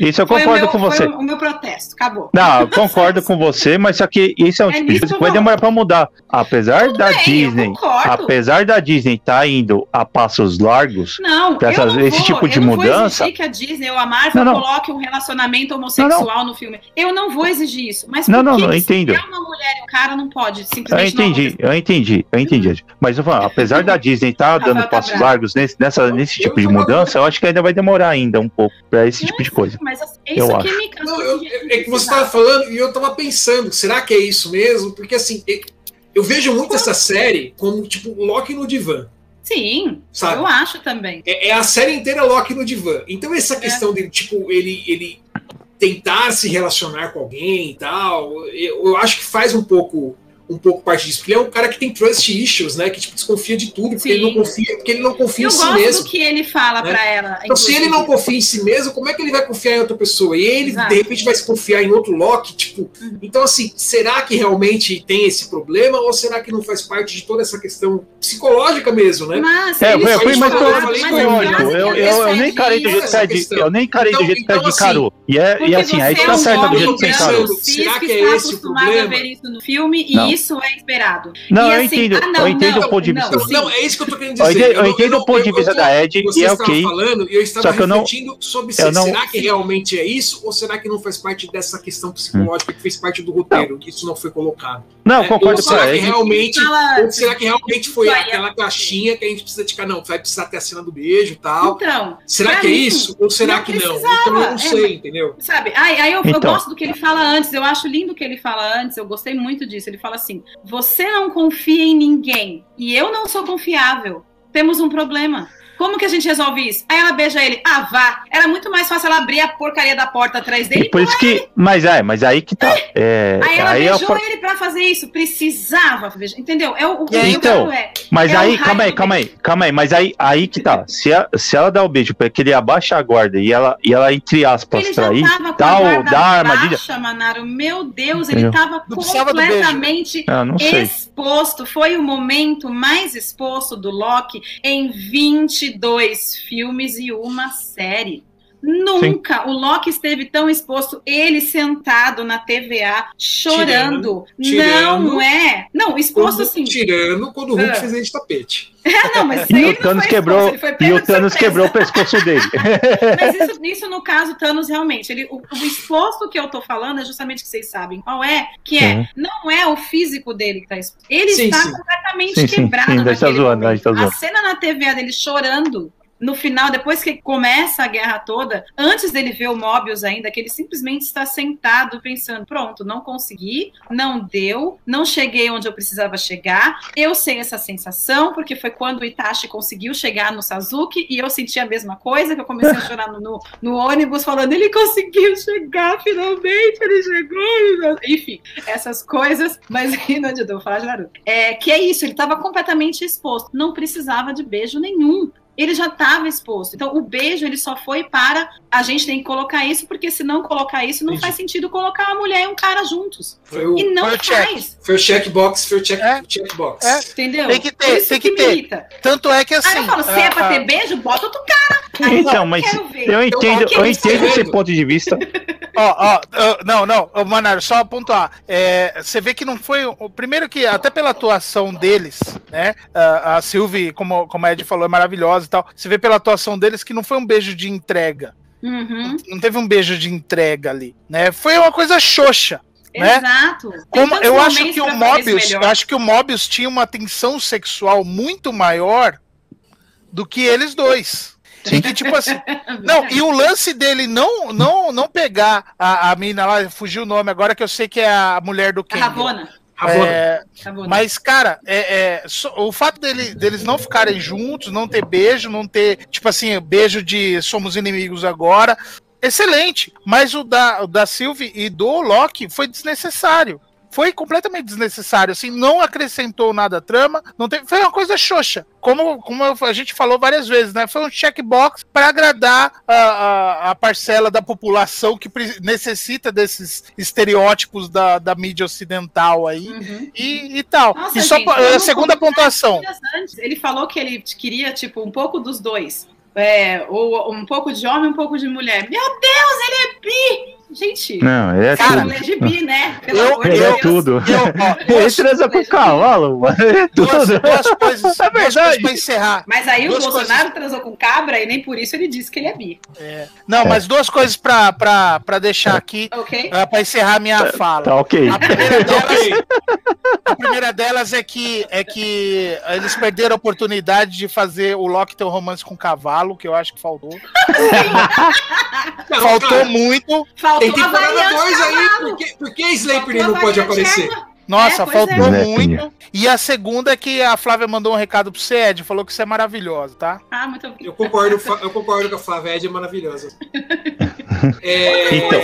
Isso eu concordo meu- com você. Foi o, meu protesto. Acabou. Não, eu concordo com você, mas só que isso é um É tipo que vai demorar pra mudar. Apesar Tudo da bem, Disney, apesar da Disney estar indo a passos largos, Não, esse vou, tipo de mudança- Disney ou a Marvel Não, não. coloque um relacionamento homossexual no filme. Eu não vou exigir isso. Mas Não, por não, que não, que eu se entendo. é uma mulher e um cara não pode eu simplesmente não entendi, eu entendi, eu entendi. Mas eu falo, apesar da Disney estar Rafael dando tá passos bravo. largos nesse, nessa, nesse Eu tipo de mudança, eu acho que ainda vai demorar ainda um pouco pra esse tipo de coisa. Mas assim, é Eu isso que acho. me. Não, eu- é que você estava falando e eu estava pensando, será que é isso mesmo? Porque assim, eu- eu vejo muito essa série como tipo Loki no divã. Sim, Sabe? eu acho também. É, é a série inteira Loki no divã. Então essa questão dele, tipo, ele, ele tentar se relacionar com alguém e tal, eu, eu acho que faz um pouco um pouco parte disso, porque ele é um cara que tem trust issues, né? Que tipo, desconfia de tudo, porque Sim. ele não confia, porque ele não confia Eu em si gosto mesmo. do que ele fala né? pra ela. Então, se ele não inclusive. confia em si mesmo, como é que ele vai confiar em outra pessoa? E ele, Exato. de repente, vai se confiar em outro Loki, tipo. Uhum. Então, assim, será que realmente tem esse problema? Ou será que não faz parte de toda essa questão psicológica mesmo, né? Mas É, foi, foi mais fala, eu psicológico. Eu, ele eu, eu nem carei do recebe- jeito que questão. eu nem carei do Então- jeito que a então, Di assim. E, é, e assim, aí tá é certo do jeito que Será que é está esse o acostumado a problema? ver isso no filme e Não. Isso é esperado. Não, E eu assim, entendo, ah, não, eu entendo não, o ponto de vista. Não, não, é isso que eu tô querendo Eu dizer. entendo, eu não- entendo não- o ponto de eu- vista eu da Ed, Você e é ok. falando e eu estava Só que eu não- refletindo sobre se, eu não- será que realmente é isso ou será que não faz parte dessa questão psicológica que fez parte do roteiro, que isso não foi colocado. Não, É, concordo ou com a será que Ed. realmente Fala- ou será que realmente foi aquela caixinha que a gente precisa de não, vai precisar ter a cena do beijo e tal. Então, Será que é isso? Ou será que não? Então eu não É, sei, entendeu? Sabe? Aí, eu, eu Então. gosto do que ele fala antes, eu acho lindo o que ele fala antes, eu gostei muito disso. Ele fala assim: você não confia em ninguém e eu não sou confiável. Temos um problema. Como que a gente resolve isso? Aí ela beija ele. Ah, vá. Era muito mais fácil ela abrir a porcaria da porta atrás E dele. por isso que. Mas é, mas aí que tá. É, Aí ela aí é beijou ele pra fazer isso. Precisava beijar. Entendeu? É o, E que eu então, é. Mas É aí, raio calma aí, calma aí, calma aí. Mas aí, aí que tá. Se, a- se ela dá o beijo pra que ele abaixa a guarda e ela, e ela entre aspas, Ele trair, tava com dá, a o, guarda dá a armadilha. baixa, Manaro. Meu Deus, ele tava Não completamente Ah, exposto. Foi o momento mais exposto do Loki em 22 filmes e uma série. Nunca o Loki esteve tão exposto, ele sentado na TVA, chorando. Tirando, Não é. Não, exposto Quando- assim. Tirando quando o Hulk Ah. fez ele de tapete. Ah, (laughs) não, mas E ele o não Thanos foi quebrou, exposto, ele foi e o Thanos quebrou o pescoço dele. (laughs) Mas isso, isso, no caso, Thanos, realmente, ele, o, o exposto que eu tô falando é justamente que vocês sabem qual é, que é, Uhum. não é o físico dele que tá exposto. Ele Sim, está sim. completamente Sim, sim, quebrado sim, a gente tá zoando, tá momento. A zoando. cena na TV dele chorando, no final, depois que começa a guerra toda, antes dele ver o Mobius ainda, que ele simplesmente está sentado pensando, pronto, não consegui, não deu, não cheguei onde eu precisava chegar, eu sei essa sensação, porque foi quando o Itachi conseguiu chegar no Sasuke, e eu senti a mesma coisa, que eu comecei a chorar no, no, no ônibus, falando, ele conseguiu chegar, finalmente, ele chegou, enfim, essas coisas, mas adianta, eu vou falar de Naruto. É, que é isso, ele estava completamente exposto, não precisava de beijo nenhum, ele já estava exposto. Então, o beijo ele só foi para a gente tem que colocar isso, porque se não colocar isso, não Entendi. faz sentido colocar uma mulher e um cara juntos. Foi o, E não Foi o check. faz. foi o checkbox, foi o check, É. checkbox. É. Entendeu? Tem que ter, tem que me ter. Tanto é que assim. Aí eu falo, se é pra ter beijo, bota outro cara. Então, mas eu entendo, eu entendo esse ponto de vista. Ó, ó, não, não, Manaro, só pontuar. É, você vê que não foi. O primeiro que, até pela atuação deles, né? A, a Sylvie, como, como a Ed falou, é maravilhosa e tal. Você vê pela atuação deles que não foi um beijo de entrega. Uhum, Não teve um beijo de entrega ali, né? Foi uma coisa xoxa. Né? Exato. Como, eu acho que o Mobius, acho que o Mobius tinha uma tensão sexual muito maior do que eles dois. E que, tipo assim, (laughs) não, e o lance dele não não não pegar a, a mina lá, fugiu o nome agora que eu sei que é a mulher do A Ken. Ravona. Ravona. É, Ravona. mas, cara, é, é, só- o fato dele, deles não ficarem juntos, não ter beijo, não ter, tipo assim, beijo de somos inimigos agora, excelente. Mas o da, o da Sylvie e do Loki foi desnecessário. Foi completamente desnecessário, assim, não acrescentou nada à trama, não teve, foi uma coisa xoxa. Como, como a gente falou várias vezes, né? Foi um checkbox para agradar a, a, a parcela da população que necessita desses estereótipos da, da mídia ocidental aí Uhum. e, e tal. Nossa, e só gente, a segunda pontuação. Ele falou que ele queria, tipo, um pouco dos dois. É, ou um pouco de homem, um pouco de mulher. Meu Deus, ele é bi! Gente, Não, é Cara, tudo. ele é de bi, né? Pelo eu- amor de Ele é Deus. tudo. Eu, ó, (laughs) Ele duas, transa com cavalo, mano. É duas, tudo. duas coisas, duas (laughs) É coisas verdade. pra encerrar. Mas aí Duas o Bolsonaro transou com cabra e nem por isso ele disse que ele é bi. Não, mas duas coisas pra, pra, pra deixar aqui, Ok? uh, pra encerrar minha fala. Tá ok. A primeira, (laughs) delas, Ok. a primeira delas é que, é que eles perderam a oportunidade de fazer o Loki ter um romance com o cavalo, que eu acho que faltou. Faltou muito. Faltou Tem a temporada variante 2 aí, cavalo. por que, por que Faltou a não pode aparecer? égua. Nossa, É, faltou é. muito. E a segunda é que a Flávia mandou um recado pro você, Ed, falou que você é maravilhosa, tá? Ah, muito obrigada. Eu concordo, eu concordo com a Flávia, Ed é maravilhosa. (laughs) É, Então,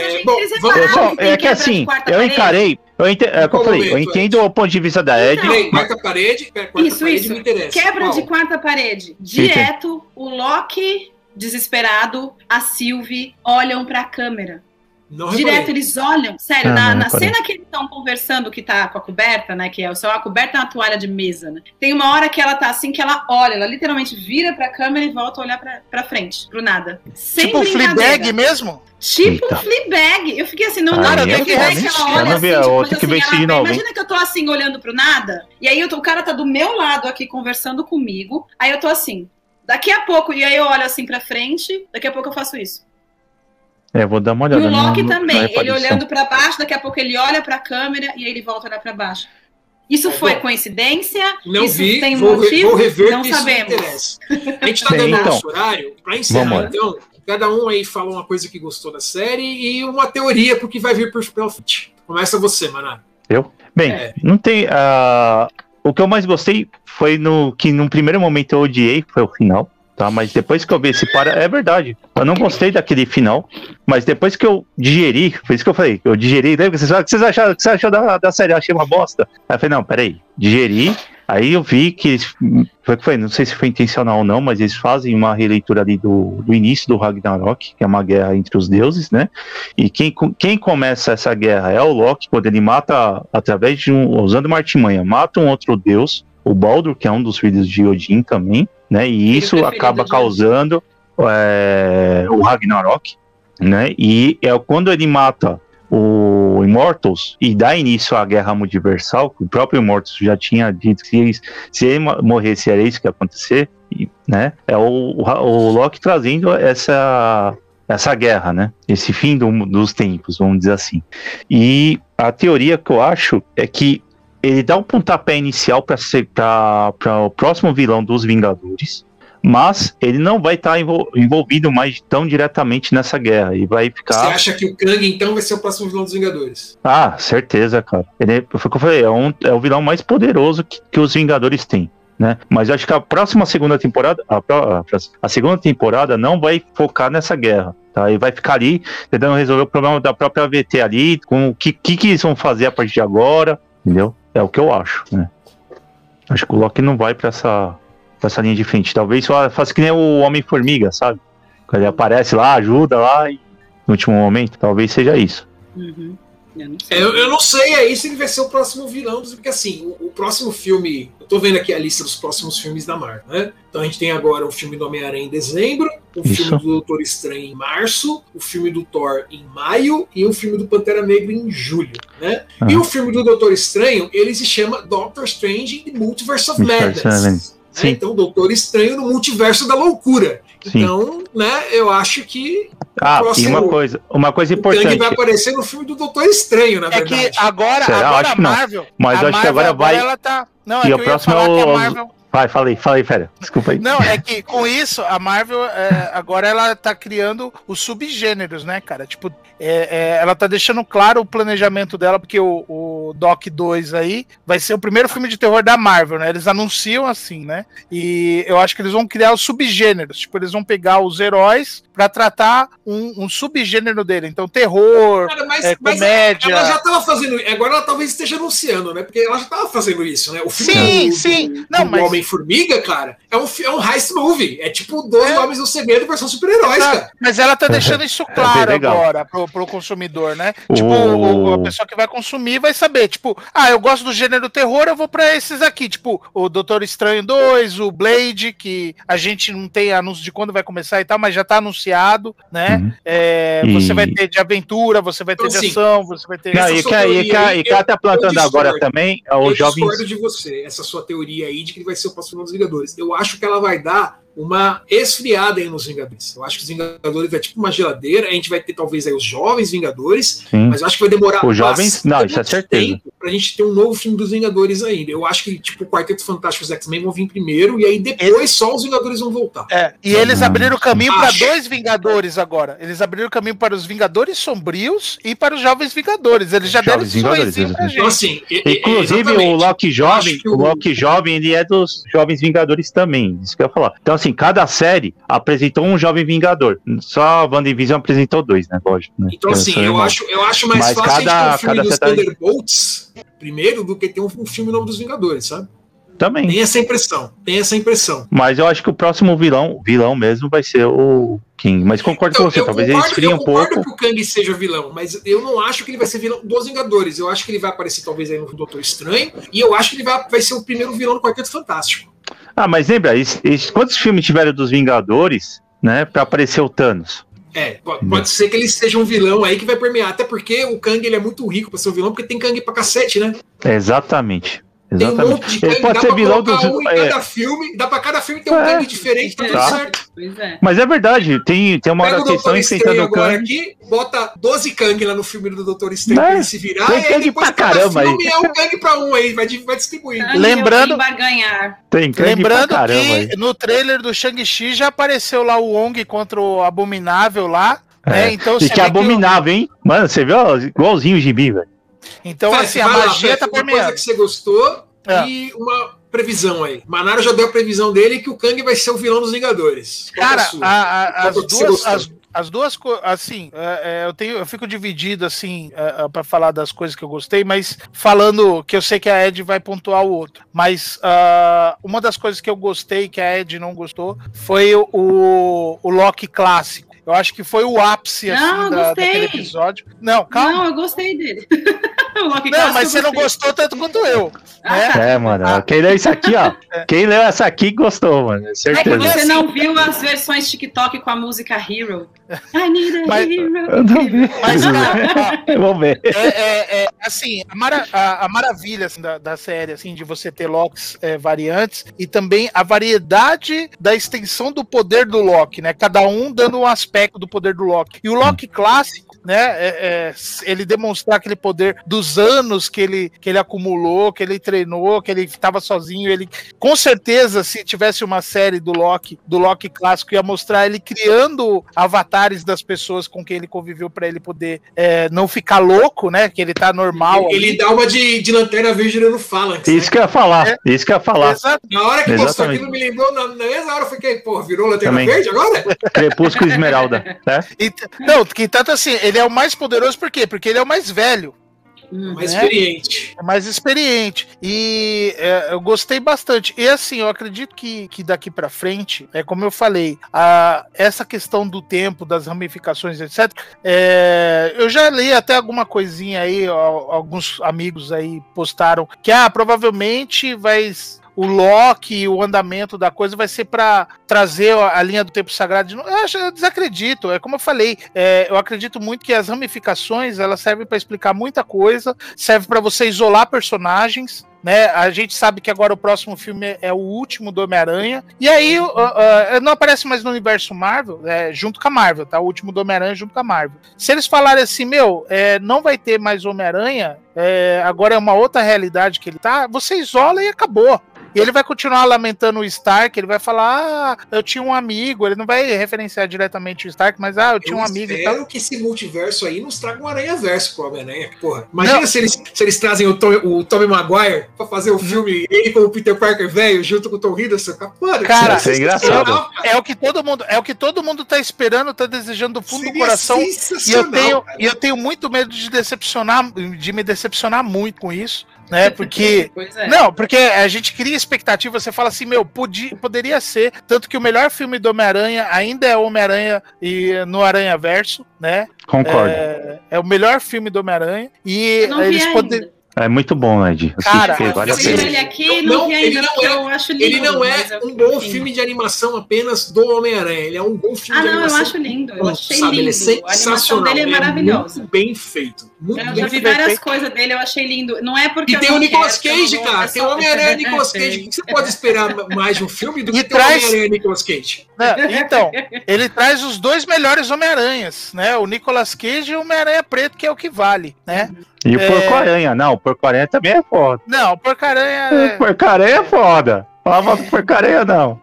bom, vamos, que tem é que assim, eu encarei. Eu, ente, é, eu, falei, eu entendo o ponto de vista da Ed. Peraí, quarta parede, pera, quarta Isso, parede isso. me interessa. Quebra Qual? de quarta parede. Direto, o Loki desesperado, a Sylvie olham pra câmera. Não Direto, reparei. eles olham. Sério, Ah, na, na cena que eles estão conversando, que tá com a coberta, né? Que é só a coberta é uma toalha de mesa, né? Tem uma hora que ela tá assim, que ela olha, ela literalmente vira pra câmera e volta a olhar pra, pra frente, pro nada. Sem tipo brincadeira. Fleabag mesmo? Tipo Eita. um Fleabag. Eu fiquei assim, não, não, Cara, eu tenho que não ver que ela eu olha assim, tipo, ter que assim, ver ela-? Imagina que eu tô assim, olhando pro nada, e aí eu tô- o cara tá do meu lado aqui conversando comigo, aí eu tô assim, daqui a pouco, e aí eu olho assim pra frente, daqui a pouco eu faço isso. É, vou dar uma E olhada. o no- Loki no- também, ele olhando pra baixo, daqui a pouco ele olha pra câmera e aí ele volta a olhar pra baixo. Isso É, foi bom. coincidência? Não isso vi, tem vou, motivo? vou rever não sabemos. A gente tá Bem, dando então. nosso horário. Pra encerrar, então, cada um aí fala uma coisa que gostou da série e uma teoria pro que vai vir por pela frente. Começa você, Maná. Bem, É. não tem. ah, o que eu mais gostei foi no que num primeiro momento eu odiei, foi o final. Tá, mas depois que eu vi esse para. É verdade. Eu não gostei daquele final. Mas depois que eu digeri, foi isso que eu falei. Eu digeri. Lembra vocês, o que vocês acharam, o que você achou da, da série? Eu achei uma bosta. Aí eu falei, não, peraí. Digeri. Aí eu vi que eles- foi que foi, não sei se foi intencional ou não, mas eles fazem uma releitura ali do, do início do Ragnarok, que é uma guerra entre os deuses, né? E quem, quem começa essa guerra é o Loki, quando ele mata, através de um. usando uma artimanha, mata um outro deus, o Baldur, que é um dos filhos de Odin também, né? E isso acaba causando é, o Ragnarok, né? E é quando ele mata o Immortals e dá início à guerra multiversal, que o próprio Immortals já tinha dito que se- se ele mo- morresse era isso que ia acontecer, né? É o, o, o Loki trazendo essa essa guerra, né? Esse fim do- dos tempos, vamos dizer assim. E a teoria que eu acho é que ele dá um pontapé inicial para o próximo vilão dos Vingadores, mas ele não vai estar envolvido mais tão diretamente nessa guerra. E vai Você ficar. acha que o Kang, então, vai ser o próximo vilão dos Vingadores? Ah, certeza, cara. Ele foi o que eu falei, é, um- é o vilão mais poderoso que, que os Vingadores têm. Né? Mas eu acho que a próxima segunda temporada, a, a, a segunda temporada não vai focar nessa guerra, tá? E vai ficar ali tentando resolver o problema da própria AVT ali, com o que, que, que eles vão fazer a partir de agora, entendeu? É o que eu acho, né? Acho que o Loki não vai pra essa, pra essa linha de frente. Talvez só faça que nem o Homem-Formiga, sabe? Ele aparece lá, ajuda lá e no último momento, talvez seja isso. Uhum. Eu não sei. É, Eu, eu não sei aí se ele vai ser o próximo vilão, porque assim, o, o próximo filme. Eu tô vendo aqui a lista dos próximos filmes da Marvel, né? Então a gente tem agora o filme do Homem-Aranha em dezembro, o Isso. filme do Doutor Estranho em março, o filme do Thor em maio e o filme do Pantera Negra em julho, né? Ah. E o filme do Doutor Estranho, ele se chama Doctor Strange in the Multiverse of Multiverse Madness. Né? Então, Doutor Estranho no multiverso da loucura. Sim. Então, né, eu acho que Ah, e próximo- uma coisa, uma coisa o Kang importante. vai aparecer no filme do Doutor Estranho, na É verdade. que agora, Será? agora Acho a que não. Marvel. Mas acho que Marvel agora vai- Ela tá... Não, E é o que próximo falar é que a o- Marvel. Vai, falei, falei, fera. Desculpa aí. Não, é que com isso, a Marvel é, agora ela tá criando os subgêneros, né, cara? Tipo, é, é, ela tá deixando claro o planejamento dela, porque o, o Doc 2 aí vai ser o primeiro filme de terror da Marvel, né? Eles anunciam assim, né? E eu acho que eles vão criar os subgêneros. Tipo, eles vão pegar os heróis pra tratar um, um subgênero dele. Então, terror, Cara, mas, é, mas comédia. ela já tava fazendo agora ela talvez esteja anunciando, né? Porque ela já tava fazendo isso, né? O filme Sim, do, sim. do- Não, do mas- Homem-Formiga, cara, é um, é um heist movie. É tipo 12 É. Homens do Segredo versão super-heróis, cara. Mas ela tá deixando isso claro bem legal. agora pro, pro consumidor, né? O- Tipo, o- a pessoa que vai consumir vai saber, tipo, ah, eu gosto do gênero terror, eu vou pra esses aqui, tipo, o Doutor Estranho 2, o Blade, que a gente não tem anúncio de quando vai começar e tal, mas já tá anunciado, né? Uhum. É, E- Você vai ter de aventura, você vai ter Então, de assim, ação, você vai ter. Não, e que, e aí, e ela tá plantando eu agora também é Eu os jovens. discordo de você, essa sua teoria aí de que ele vai ser o próximo dos Vingadores. Eu acho que ela vai dar uma esfriada aí nos Vingadores. Eu acho que os Vingadores vai tipo uma geladeira, a gente vai ter talvez aí os jovens Vingadores, Sim. mas eu acho que vai demorar Os jovens- não, isso é certeza. tempo pra gente ter um novo filme dos Vingadores ainda. Eu acho que tipo o Quarteto Fantástico e os X-Men vão vir primeiro e aí depois só os Vingadores vão voltar. É, e eles Não, abriram o caminho para dois Vingadores agora. Eles abriram o caminho para os Vingadores Sombrios e para os Jovens Vingadores. Eles já deram Jovens esse Vingadores, Então assim, Inclusive, exatamente. o Loki jovem, o o- Loki jovem, ele é dos jovens Vingadores também. Isso que eu ia falar. Então, assim, cada série apresentou um jovem Vingador. Só a WandaVision apresentou dois, né? Lógico. Né? Então, assim, eu irmãos. acho, eu acho mais Mas fácil cada- a gente ter um filme dos setare- Thunderbolts primeiro do que ter um, um filme novo dos Vingadores, sabe? Também. Tem essa impressão, tem essa impressão. Mas eu acho que o próximo vilão, vilão mesmo, vai ser o King. Mas concordo com você, eu talvez ele concordo, eu um concordo pouco. que o Kang seja vilão, mas eu não acho que ele vai ser vilão dos Vingadores. Eu acho que ele vai aparecer talvez aí no Doutor Estranho, e eu acho que ele vai, vai ser o primeiro vilão do Quarteto Fantástico. Ah, mas lembra, quantos filmes tiveram dos Vingadores, né? Pra aparecer o Thanos? É, pode, pode ser que ele seja um vilão aí que vai permear. Até porque o Kang ele é muito rico pra ser um vilão, porque tem Kang pra cacete, né? Exatamente. Tem um Exatamente. monte de pode dá ser pra vilão dos. um em é, cada filme, dá pra cada filme ter um É. Kang diferente, tá tudo Tá. certo. Pois é. mas é verdade, tem, tem uma Pega hora que estão enfrentando o agora Kang. aqui, bota 12 Kang lá no filme do Doutor Estranho Né? pra ele se virar, Tem e aí Kang depois pra cada caramba aí. filme é um Kang pra um aí, vai, vai distribuindo. Kang Lembrando- é o vai ganhar. Tem Kang Lembrando pra caramba que aí. no trailer do Shang-Chi já apareceu lá o Wong contra o Abominável lá. né? É. Então, E que vê é o- abominável, hein? Mano, você viu? Igualzinho o gibi, velho. Então, Faz, assim, a vai lá, magia Faz, tá uma coisa permeando. que você gostou É. e uma previsão aí. Manaro já deu a previsão dele que o Kang vai ser o vilão dos Vingadores. Qual é Cara, a a- Qual as, duas, as, as duas coisas, assim, é, é, eu tenho, eu fico dividido assim é, para falar das coisas que eu gostei, mas falando que eu sei que a Ed vai pontuar o outro. Mas ah, uma das coisas que eu gostei que a Ed não gostou foi o, o Loki clássico. Eu acho que foi o ápice Não, assim eu da, gostei. daquele episódio. Não, calma. Não, eu gostei dele. (laughs) (laughs) O Loki Não, mas você não gostou tanto quanto eu. Ah, né? tá. É, mano. Quem leu isso aqui, ó. (laughs) Quem leu essa aqui gostou, mano. É que Certeza. você não viu as versões TikTok com a música Hero. (laughs) I need a Mas- hero. Eu não vi. Mas, cara, ó, Vamos ver. É, é, é, assim, a, mara- a- a maravilha assim, da, da série, assim, de você ter Locks é, variantes e também a variedade da extensão do poder do Loki, né? Cada um dando um aspecto do poder do Loki. E o Loki clássico, né? é- é, ele demonstrar aquele poder dos anos que ele, que ele acumulou, que ele treinou, que ele estava sozinho. Ele, com certeza, se tivesse uma série do Loki, do Loki clássico, ia mostrar ele criando avatares das pessoas com quem ele conviveu para ele poder é, não ficar louco, né? Que ele tá normal. Ele, ele dá uma de, de lanterna verde no Phalanx. Isso né? que eu ia falar. Isso que eu ia falar. Exato. Na hora que mostrou Exatamente. aquilo, me lembrou, na, na mesma hora eu fiquei, pô, virou lanterna Também. verde agora? Crepúsculo Esmeralda, né? E não, que tanto assim, ele é o mais poderoso por quê? Porque ele é o mais velho. Hum. Mais Né? experiente. É mais experiente. E é, eu gostei bastante. E assim, eu acredito que, que daqui pra frente, é como eu falei, a, essa questão do tempo, das ramificações, etc. é, eu já li até alguma coisinha aí, ó, alguns amigos aí postaram que ah, provavelmente vai. O Loki, o andamento da coisa vai ser pra trazer a linha do tempo sagrado. Eu, acho, eu desacredito. É como eu falei. é, eu acredito muito que as ramificações elas servem pra explicar muita coisa serve pra você isolar personagens. Né? A gente sabe que agora o próximo filme é o último do Homem-Aranha. E aí uh, uh, não aparece mais no universo Marvel, é, junto com a Marvel, tá? O último do Homem-Aranha junto com a Marvel. Se eles falarem assim, meu, é, não vai ter mais Homem-Aranha, é, agora é uma outra realidade que ele tá, você isola e acabou. E ele vai continuar lamentando o Stark, ele vai falar, ah, eu tinha um amigo, ele não vai referenciar diretamente o Stark, mas ah, eu tinha Eu um amigo e espero tal. que esse multiverso aí nos traga um aranha-verso pro Homem-Aranha. Porra, imagina Não. se eles, se eles trazem o, Tom, o Tobey Maguire pra fazer o filme, ele como o Peter Parker velho, junto com o Tom Hiddleston. Mano, Cara, isso é engraçado. É o que todo mundo, é o que todo mundo tá esperando, tá desejando do fundo do Seria coração. E eu tenho, cara. e eu tenho muito medo de decepcionar, de me decepcionar muito com isso, né? (laughs) Porque Pois é. não, porque a gente cria expectativa, você fala assim, meu, podia, poderia ser, tanto que o melhor filme do Homem-Aranha ainda é Homem-Aranha e no Aranha Verso, né? Concordo. É, é o melhor filme do Homem-Aranha e Eu não eles poderiam É muito bom, Ed. Cara, vale eu pena. ele aqui não, Não, ele não é- eu acho lindo. Ele não é eu- um bom filme de animação apenas do Homem-Aranha. Ele é um bom filme Ah, de não, eu animação. acho lindo. Eu achei sabe? Ele é lindo. A animação dele é ele maravilhosa. muito bem feito. Muito Eu já vi várias coisas dele, eu achei lindo. Não é porque E tem não o Nicolas quero, Cage, não cara. é Tem o Homem-Aranha e Nicolas (laughs) Cage. O que você pode esperar mais de um filme do que E ter o traz- Homem-Aranha e Nicolas Cage? Né? Então, ele traz os dois melhores Homem-Aranhas, né? O Nicolas Cage e o Homem-Aranha Preto, que é o que vale, né? E o É. Porco-Aranha. Não, o Porco-Aranha também é foda. Não, o Porcaranha. O É... Porco-Aranha é foda. Falava Porco-Aranha, não.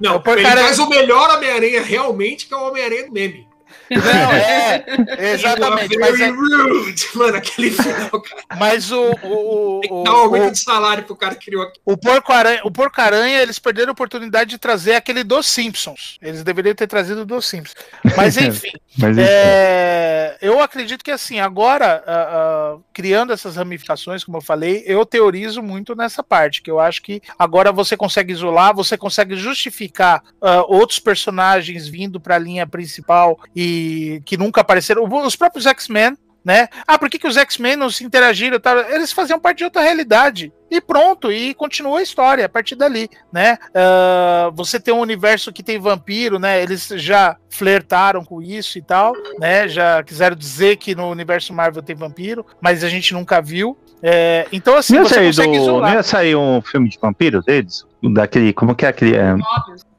Não, O Porco ele faz o melhor Homem-Aranha realmente, que é o Homem-Aranha do meme. Não, (laughs) é. Exatamente. Mas, é- rude. Mano, aquele final, cara. mas o. o, Tem que o, dar um aumento o, de salário pro cara que criou aqui. o Porco-Aranha, o eles perderam a oportunidade de trazer aquele dos Simpsons. Eles deveriam ter trazido o dos Simpsons. Mas (laughs) enfim. Mas enfim. É, eu acredito que assim, agora, ah, ah, criando essas ramificações, como eu falei, eu teorizo muito nessa parte, que eu acho que agora você consegue isolar, você consegue justificar ah, outros personagens vindo para a linha principal e que nunca apareceram. Os próprios X-Men. Né? Ah, por que, que os X-Men não se interagiram? Tal? Eles faziam parte de outra realidade. E pronto, e continua a história a partir dali, né? Uh, você tem um universo que tem vampiro, né? Eles já flertaram com isso e tal, né? Já quiseram dizer que no universo Marvel tem vampiro, mas a gente nunca viu. É, então, assim, Não ia, você sair consegue do, isolar. não ia sair um filme de vampiros deles? Daquele. Como que é aquele. É.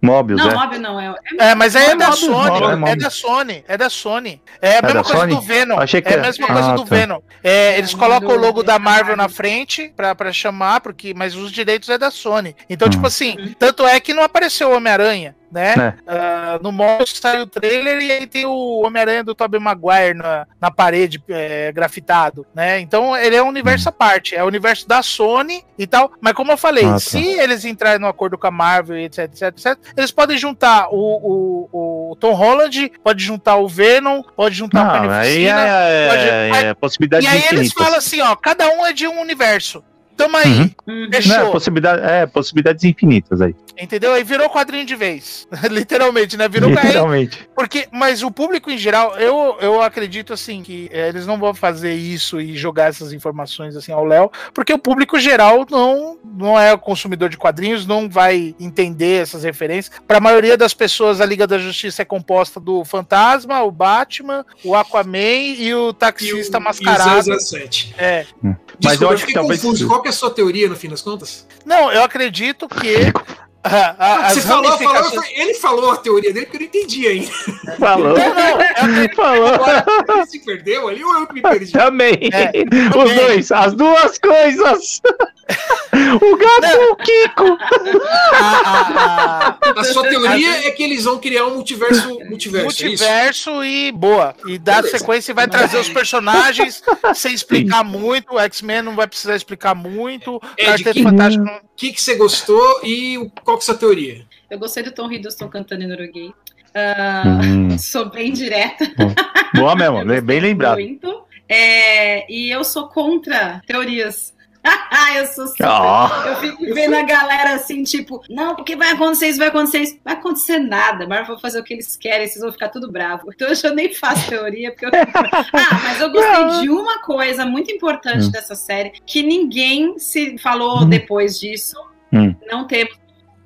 Mobius, Não, é? Mobius não. É, É, mas aí é da Mobius, Sony, Mobius, é Mobius. da Sony, é da Sony. É a da mesma coisa Sony? do Venom. Achei que é a era. mesma coisa Ah, do tá. Venom. É, eles É, colocam o logo da da Marvel na frente pra, pra chamar, porque, mas os direitos é da Sony. Então, tipo Hum. assim, tanto é que não apareceu o Homem-Aranha. Né? É. Ah, no Mobius saiu o trailer e aí tem o Homem-Aranha do Tobey Maguire na, na parede é, grafitado, né? Então ele é um universo à parte, é o universo da Sony e tal. Mas como eu falei, Ah, tá. se eles entrarem no acordo com a Marvel e etc, etc, etc, eles podem juntar o, o, o Tom Holland, pode juntar o Venom, pode juntar a Não, aí Carnificina. é, pode- é, é possibilidades E aí eles falam assim, ó, cada um é de um universo. Tamo aí, Uhum. Uhum. fechou. Não, é, possibilidade, é, possibilidades infinitas aí. Entendeu? Aí virou quadrinho de vez. (laughs) Literalmente, né? Virou Literalmente. Porque, mas o público em geral, eu, eu acredito assim que eh, eles não vão fazer isso e jogar essas informações assim ao Léo, porque o público geral não, não é consumidor de quadrinhos, não vai entender essas referências. Para a maioria das pessoas, a Liga da Justiça é composta do Fantasma, o Batman, o Aquaman e o E o, taxista e o mascarado. 007. É. Mas Desculpa, eu eu acho que fiquei talvez- confuso. Qual que é a sua teoria, no fim das contas? Não, eu acredito que Você as falou, falou, ele falou a teoria dele que eu não entendi ainda. Falou. Não, não, eu acredito Falou. Agora, ele se perdeu ali ou eu que me perdi? Também. É, Os também. dois, as duas coisas. o gato e o Kiko. a- a- a- A sua teoria é que eles vão criar um multiverso, (laughs) multiverso, é multiverso e boa. E dá Beleza. sequência e vai trazer os personagens (laughs) sem explicar muito. O X-Men não vai precisar explicar muito. O Ed, Quarteto que- Fantástico não. O que, que você gostou e o- qual que é a sua teoria? Eu gostei do Tom Hiddleston cantando em norueguês. Ah, Hum, (laughs) Sou bem direta. boa mesmo, (laughs) bem lembrado. Muito. É, e eu sou contra teorias. (laughs) eu sou super. Ó, Eu fico vendo a galera assim, tipo, não, porque vai acontecer isso, vai acontecer isso. Vai acontecer nada. Marvel vai fazer o que eles querem, vocês vão ficar tudo bravo. Então eu já nem faço teoria, porque eu fico... (laughs) Ah, mas eu gostei de uma coisa muito importante Hum. dessa série, que ninguém se falou Hum. depois disso. Hum. Não temos.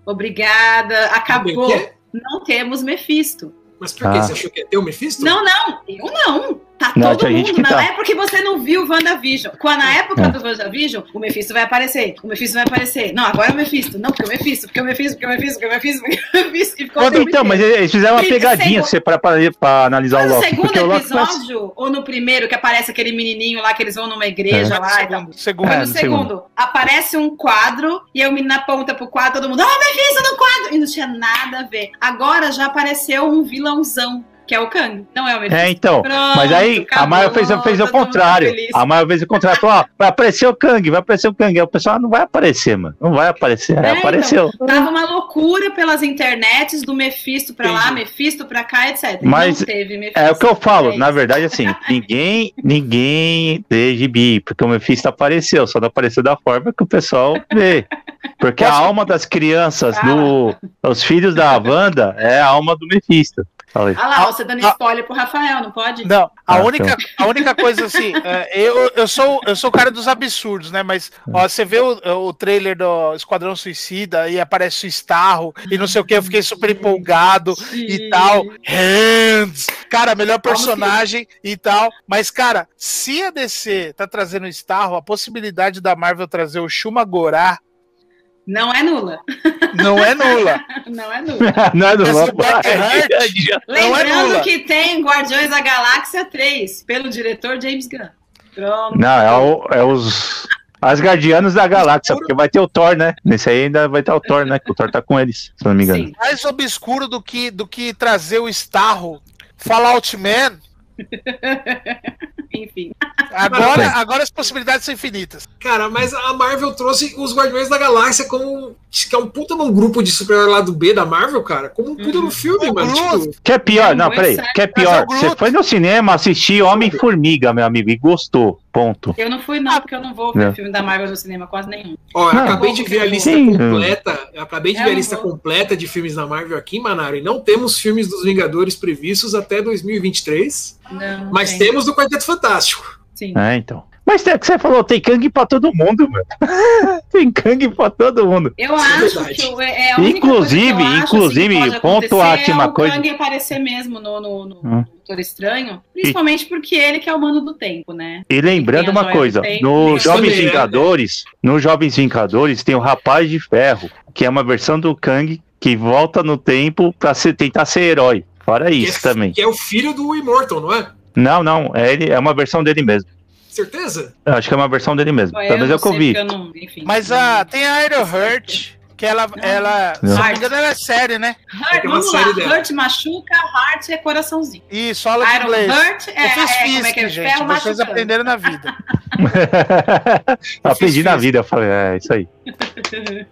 Obrigada. Acabou. Não temos Mephisto. Mas por que? Ah. Você achou que ia ter o Mephisto? Não, não, eu não. Tá Não, todo mundo. que Não tá. é porque você não viu o WandaVision. Quando na época É. do WandaVision, o Mephisto vai aparecer. O Mephisto vai aparecer. Não, agora é o Mephisto. Não, porque o Mephisto, porque o Mephisto, porque o Mephisto, porque o Mephisto, porque o Mephisto. E ficou o tempo Então, mas eles fizeram uma pegadinha segundo- você pra, pra, pra analisar Mas o no Loki. segundo Porque o Loki parece- episódio, ou no primeiro, que aparece aquele menininho lá que eles vão numa igreja É. lá e tal. Segundo, segundo. Foi É, no no segundo. Aparece um quadro e eu menino aponta pro quadro, todo mundo, ó, oh, Mephisto no quadro! E não tinha nada a ver. Agora já apareceu um vilãozão, que é o Kang. Não é o Mephisto. É, então. Pronto, Mas aí a acabou, Marvel fez, fez o mundo contrário. A Marvel fez o contrário. Falou, ó, vai aparecer o Kang, vai aparecer o Kang. Aí o pessoal "Ah, não vai aparecer, mano. Não vai aparecer. Aí É, apareceu. Tava uma loucura pelas internets do Mephisto pra lá. Mephisto pra cá, etc. Mas não teve Mephisto. É o que eu falo, É na verdade, assim, (laughs) ninguém, ninguém lê gibi, porque o Mephisto apareceu, só não apareceu da forma que o pessoal vê. Porque a alma das crianças, do, os filhos da Wanda, é a alma do Mephisto. Falei. Ah lá, você dando Ah. spoiler pro Rafael, não pode? Não, a Ah, única, a única coisa assim, é, eu, eu, sou, eu sou o cara dos absurdos, né? Mas ó, você vê o, o trailer do Esquadrão Suicida e aparece o Starro e não sei o que, eu fiquei super empolgado e tal. Hands! Cara, melhor personagem e tal. Mas, cara, se a DC tá trazendo o Starro, a possibilidade da Marvel trazer o Shuma Gorá Não é nula. não é nula. (laughs) Não é nula. (laughs) Não é (laughs) Não é Lembrando nula. que tem Guardiões da Galáxia 3, pelo diretor James Gunn. Pronto. Não, é, o- é os. As Guardianos da Galáxia, porque vai ter o Thor, né? Nesse aí ainda vai ter o Thor, né? Que o Thor tá com eles, se não me engano. Sim. mais obscuro do que, do que trazer o Starro. Fallout Man. Enfim. Agora, agora as possibilidades são infinitas. Cara, mas a Marvel trouxe os Guardiões da Galáxia como que é um puta num grupo de super lá do B da Marvel, cara, como um puta Uhum. no filme, O mano. Tipo, Que é pior, Não, é peraí. Que é pior. Você foi no cinema assistir Homem-Formiga, meu amigo, e gostou. Ponto. Eu não fui, não, porque eu não vou ver Não. filme da Marvel no cinema, quase nenhum. ó, eu Não. acabei de ver a lista Sim. completa. Eu acabei de Eu ver a lista vou. completa de filmes da Marvel aqui, Manaro, e não temos filmes dos Vingadores previstos até 2023, Não, mas tem. temos do Quarteto Fantástico. Sim. É, então. Mas é que você falou, tem Kang pra todo mundo, mano. (laughs) tem Kang pra todo mundo. Eu é acho que o- é a única Inclusive- coisa que eu acho, inclusive, assim, que pode ponto ótima é o coisa. Kang aparecer mesmo no, no, no Hum. Doutor Estranho, principalmente porque ele que é o mano do tempo, né? E lembrando a uma coisa, do tempo, no tem Jovens né? Vingadores, no Jovens Vingadores tem o Rapaz de Ferro, que é uma versão do Kang que volta no tempo pra ser- tentar ser herói. Fora Que isso é, também. Que é o filho do Immortal, não é? Não, não, é, ele, é uma versão dele mesmo. Certeza? Eu acho que é uma versão dele mesmo. Pelo menos é não o que eu vi. eu não- enfim. Mas a, tem a Iron Heart, que ela, ela se não me engano, ela é série, né? Heart, uma vamos lá, dela. Hurt machuca, Heart é coraçãozinho. Isso, aula de Iron inglês. Hurt é, Eu fiz é, como é que é? física, gente. Ferro Vocês machucando. aprenderam na vida. (laughs) Aprendi na vida, eu falei, é isso aí. (laughs)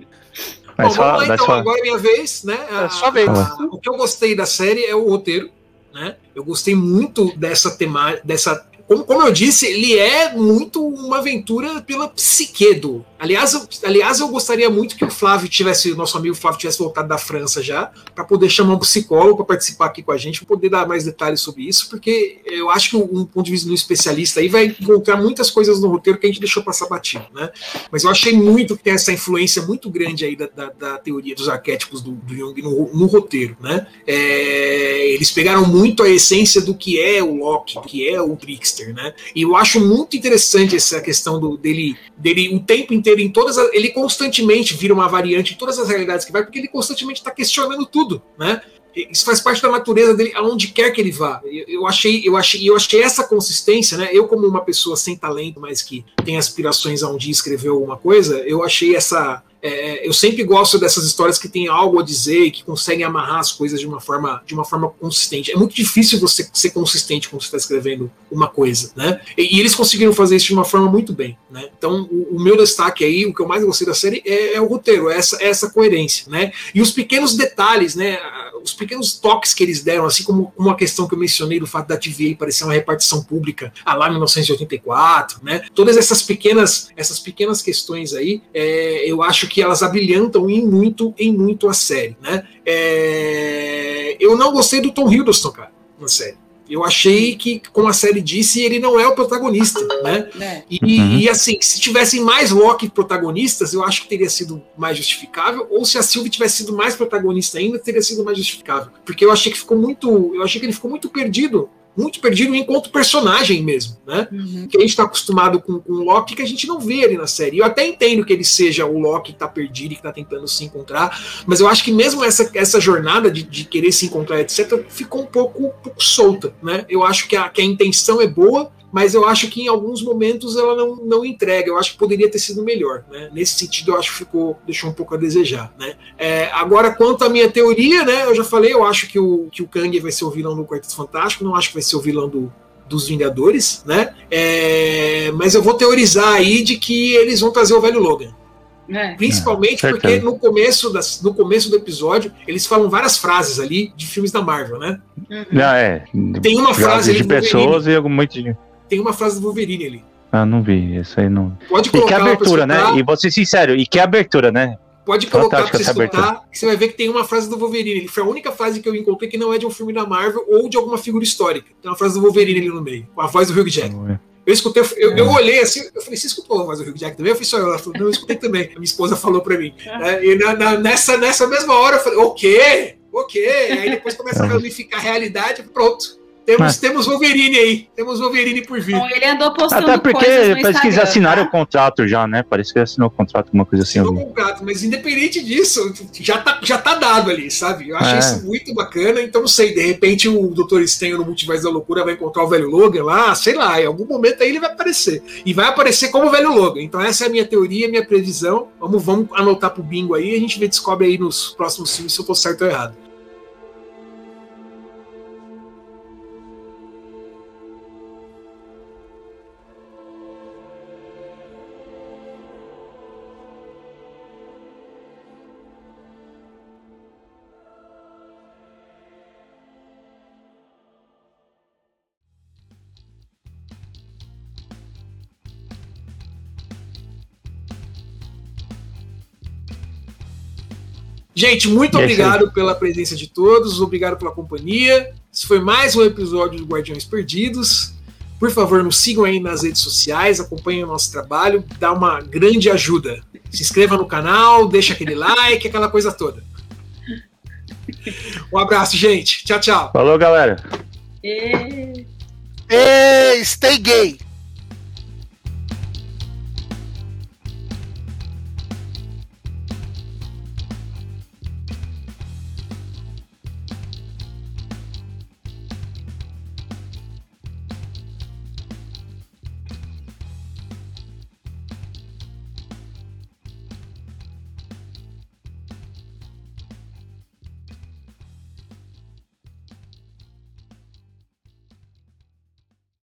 Bom, vamos lá então, só- agora é minha vez, né? É sua vez. o que eu gostei da série é o roteiro, né? Eu gostei muito dessa temática, dessa. Como, como eu disse, ele é muito uma aventura pela psique do. Aliás, eu, aliás, eu gostaria muito que o Flávio tivesse, nosso amigo Flávio tivesse voltado da França já, para poder chamar um psicólogo para participar aqui com a gente, para poder dar mais detalhes sobre isso, porque eu acho que um ponto de vista do especialista aí vai encontrar muitas coisas no roteiro que a gente deixou passar batido, né? Mas eu achei muito que tem essa influência muito grande aí da, da, da teoria dos arquétipos do, do Jung no, no roteiro, né? É, eles pegaram muito a essência do que é o Loki, do que é o Trickster, né? E eu acho muito interessante essa questão do, dele, dele o tempo inteiro em todas as, ele constantemente vira uma variante em todas as realidades que vai, porque ele constantemente está questionando tudo, né? Isso faz parte da natureza dele, aonde quer que ele vá. Eu, eu achei, eu achei, eu achei essa consistência, né? Eu como uma pessoa sem talento, mas que tem aspirações a um dia escrever alguma coisa, eu achei essa é, eu sempre gosto dessas histórias que tem algo a dizer e que conseguem amarrar as coisas de uma forma, de uma forma consistente. É muito difícil você ser consistente quando você está escrevendo uma coisa, né? E, e, eles conseguiram fazer isso de uma forma muito bem, né? Então, o, o meu destaque aí, o que eu mais gostei da série é, é o roteiro, é essa, é essa coerência, né? E os pequenos detalhes, né? Os pequenos toques que eles deram, assim como uma questão que eu mencionei do fato da TVA parecer uma repartição pública a lá em 1984, né? Todas essas pequenas, essas pequenas questões aí, é, eu acho que elas abrilhantam em muito, em muito a série, né? É, eu não gostei do Tom Hiddleston, cara, na série. Eu achei que, como a série disse, ele não é o protagonista, né? É. E, uhum. e, assim, se tivessem mais Loki protagonistas, eu acho que teria sido mais justificável. Ou se a Sylvie tivesse sido mais protagonista ainda, teria sido mais justificável. Porque eu achei que ficou muito. Eu achei que ele ficou muito perdido muito perdido enquanto personagem mesmo, né? Uhum. Que a gente está acostumado com, com o Loki que a gente não vê ali na série. Eu até entendo que ele seja o Loki que está perdido e que está tentando se encontrar, mas eu acho que mesmo essa, essa jornada de, de querer se encontrar, etc., ficou um pouco, um pouco solta, né? Eu acho que a, que a intenção é boa, mas eu acho que em alguns momentos ela não, não entrega. Eu acho que poderia ter sido melhor. Né? Nesse sentido, eu acho que ficou, deixou um pouco a desejar. Né? É, agora, quanto à minha teoria, né, eu já falei, eu acho que o, que o Kang vai ser o vilão do Quarteto Fantástico, não acho que vai ser o vilão do, dos Vingadores, né? É, mas eu vou teorizar aí de que eles vão trazer o velho Logan. É. Principalmente é, porque no começo, das, no começo do episódio eles falam várias frases ali de filmes da Marvel, né? Não, é. Tem uma frase de pessoas e algum muito de tem uma frase do Wolverine ali. Ah, não vi, isso aí não. Pode colocar. E que abertura, né? E vou ser sincero, e que abertura, né? Pode colocar pra você escutar, que você vai ver que tem uma frase do Wolverine. Ele foi a única frase que eu encontrei que não é de um filme da Marvel ou de alguma figura histórica. Tem uma frase do Wolverine ali no meio, com a voz do Hugh Jackman. Eu escutei, eu, eu, olhei assim, eu falei, você escutou a voz do Hugh Jack também? Eu falei, só eu. Ela falou, não, eu escutei também. A minha esposa falou pra mim. É, e na, na, nessa, nessa mesma hora eu falei, o quê? O quê? Aí depois começa a ramificar a realidade, pronto. Temos, temos Wolverine aí. Temos Wolverine por vir. Bom, ele andou postando Até porque parece que eles assinaram tá? o contrato já, né? Parece que ele assinou o contrato, uma coisa assim. Assinou o contrato, mas independente disso, já tá, já tá dado ali, sabe? Eu achei é. isso muito bacana. Então, não sei, de repente o Dr. Stenho no Multiverso da Loucura vai encontrar o velho Logan lá, sei lá, em algum momento aí ele vai aparecer. E vai aparecer como o velho Logan. Então, essa é a minha teoria, a minha previsão. Vamos, vamos anotar pro bingo aí e a gente vê, descobre aí nos próximos filmes se eu tô certo ou errado. Gente, muito É obrigado pela presença de todos, obrigado pela companhia. Esse foi mais um episódio do Guardiões Perdidos. Por favor, nos sigam aí nas redes sociais, acompanhem o nosso trabalho, dá uma grande ajuda. Se inscreva no canal, deixa aquele like, aquela coisa toda. Um abraço, gente. Tchau, tchau. Falou, galera. E... Ei, stay gay!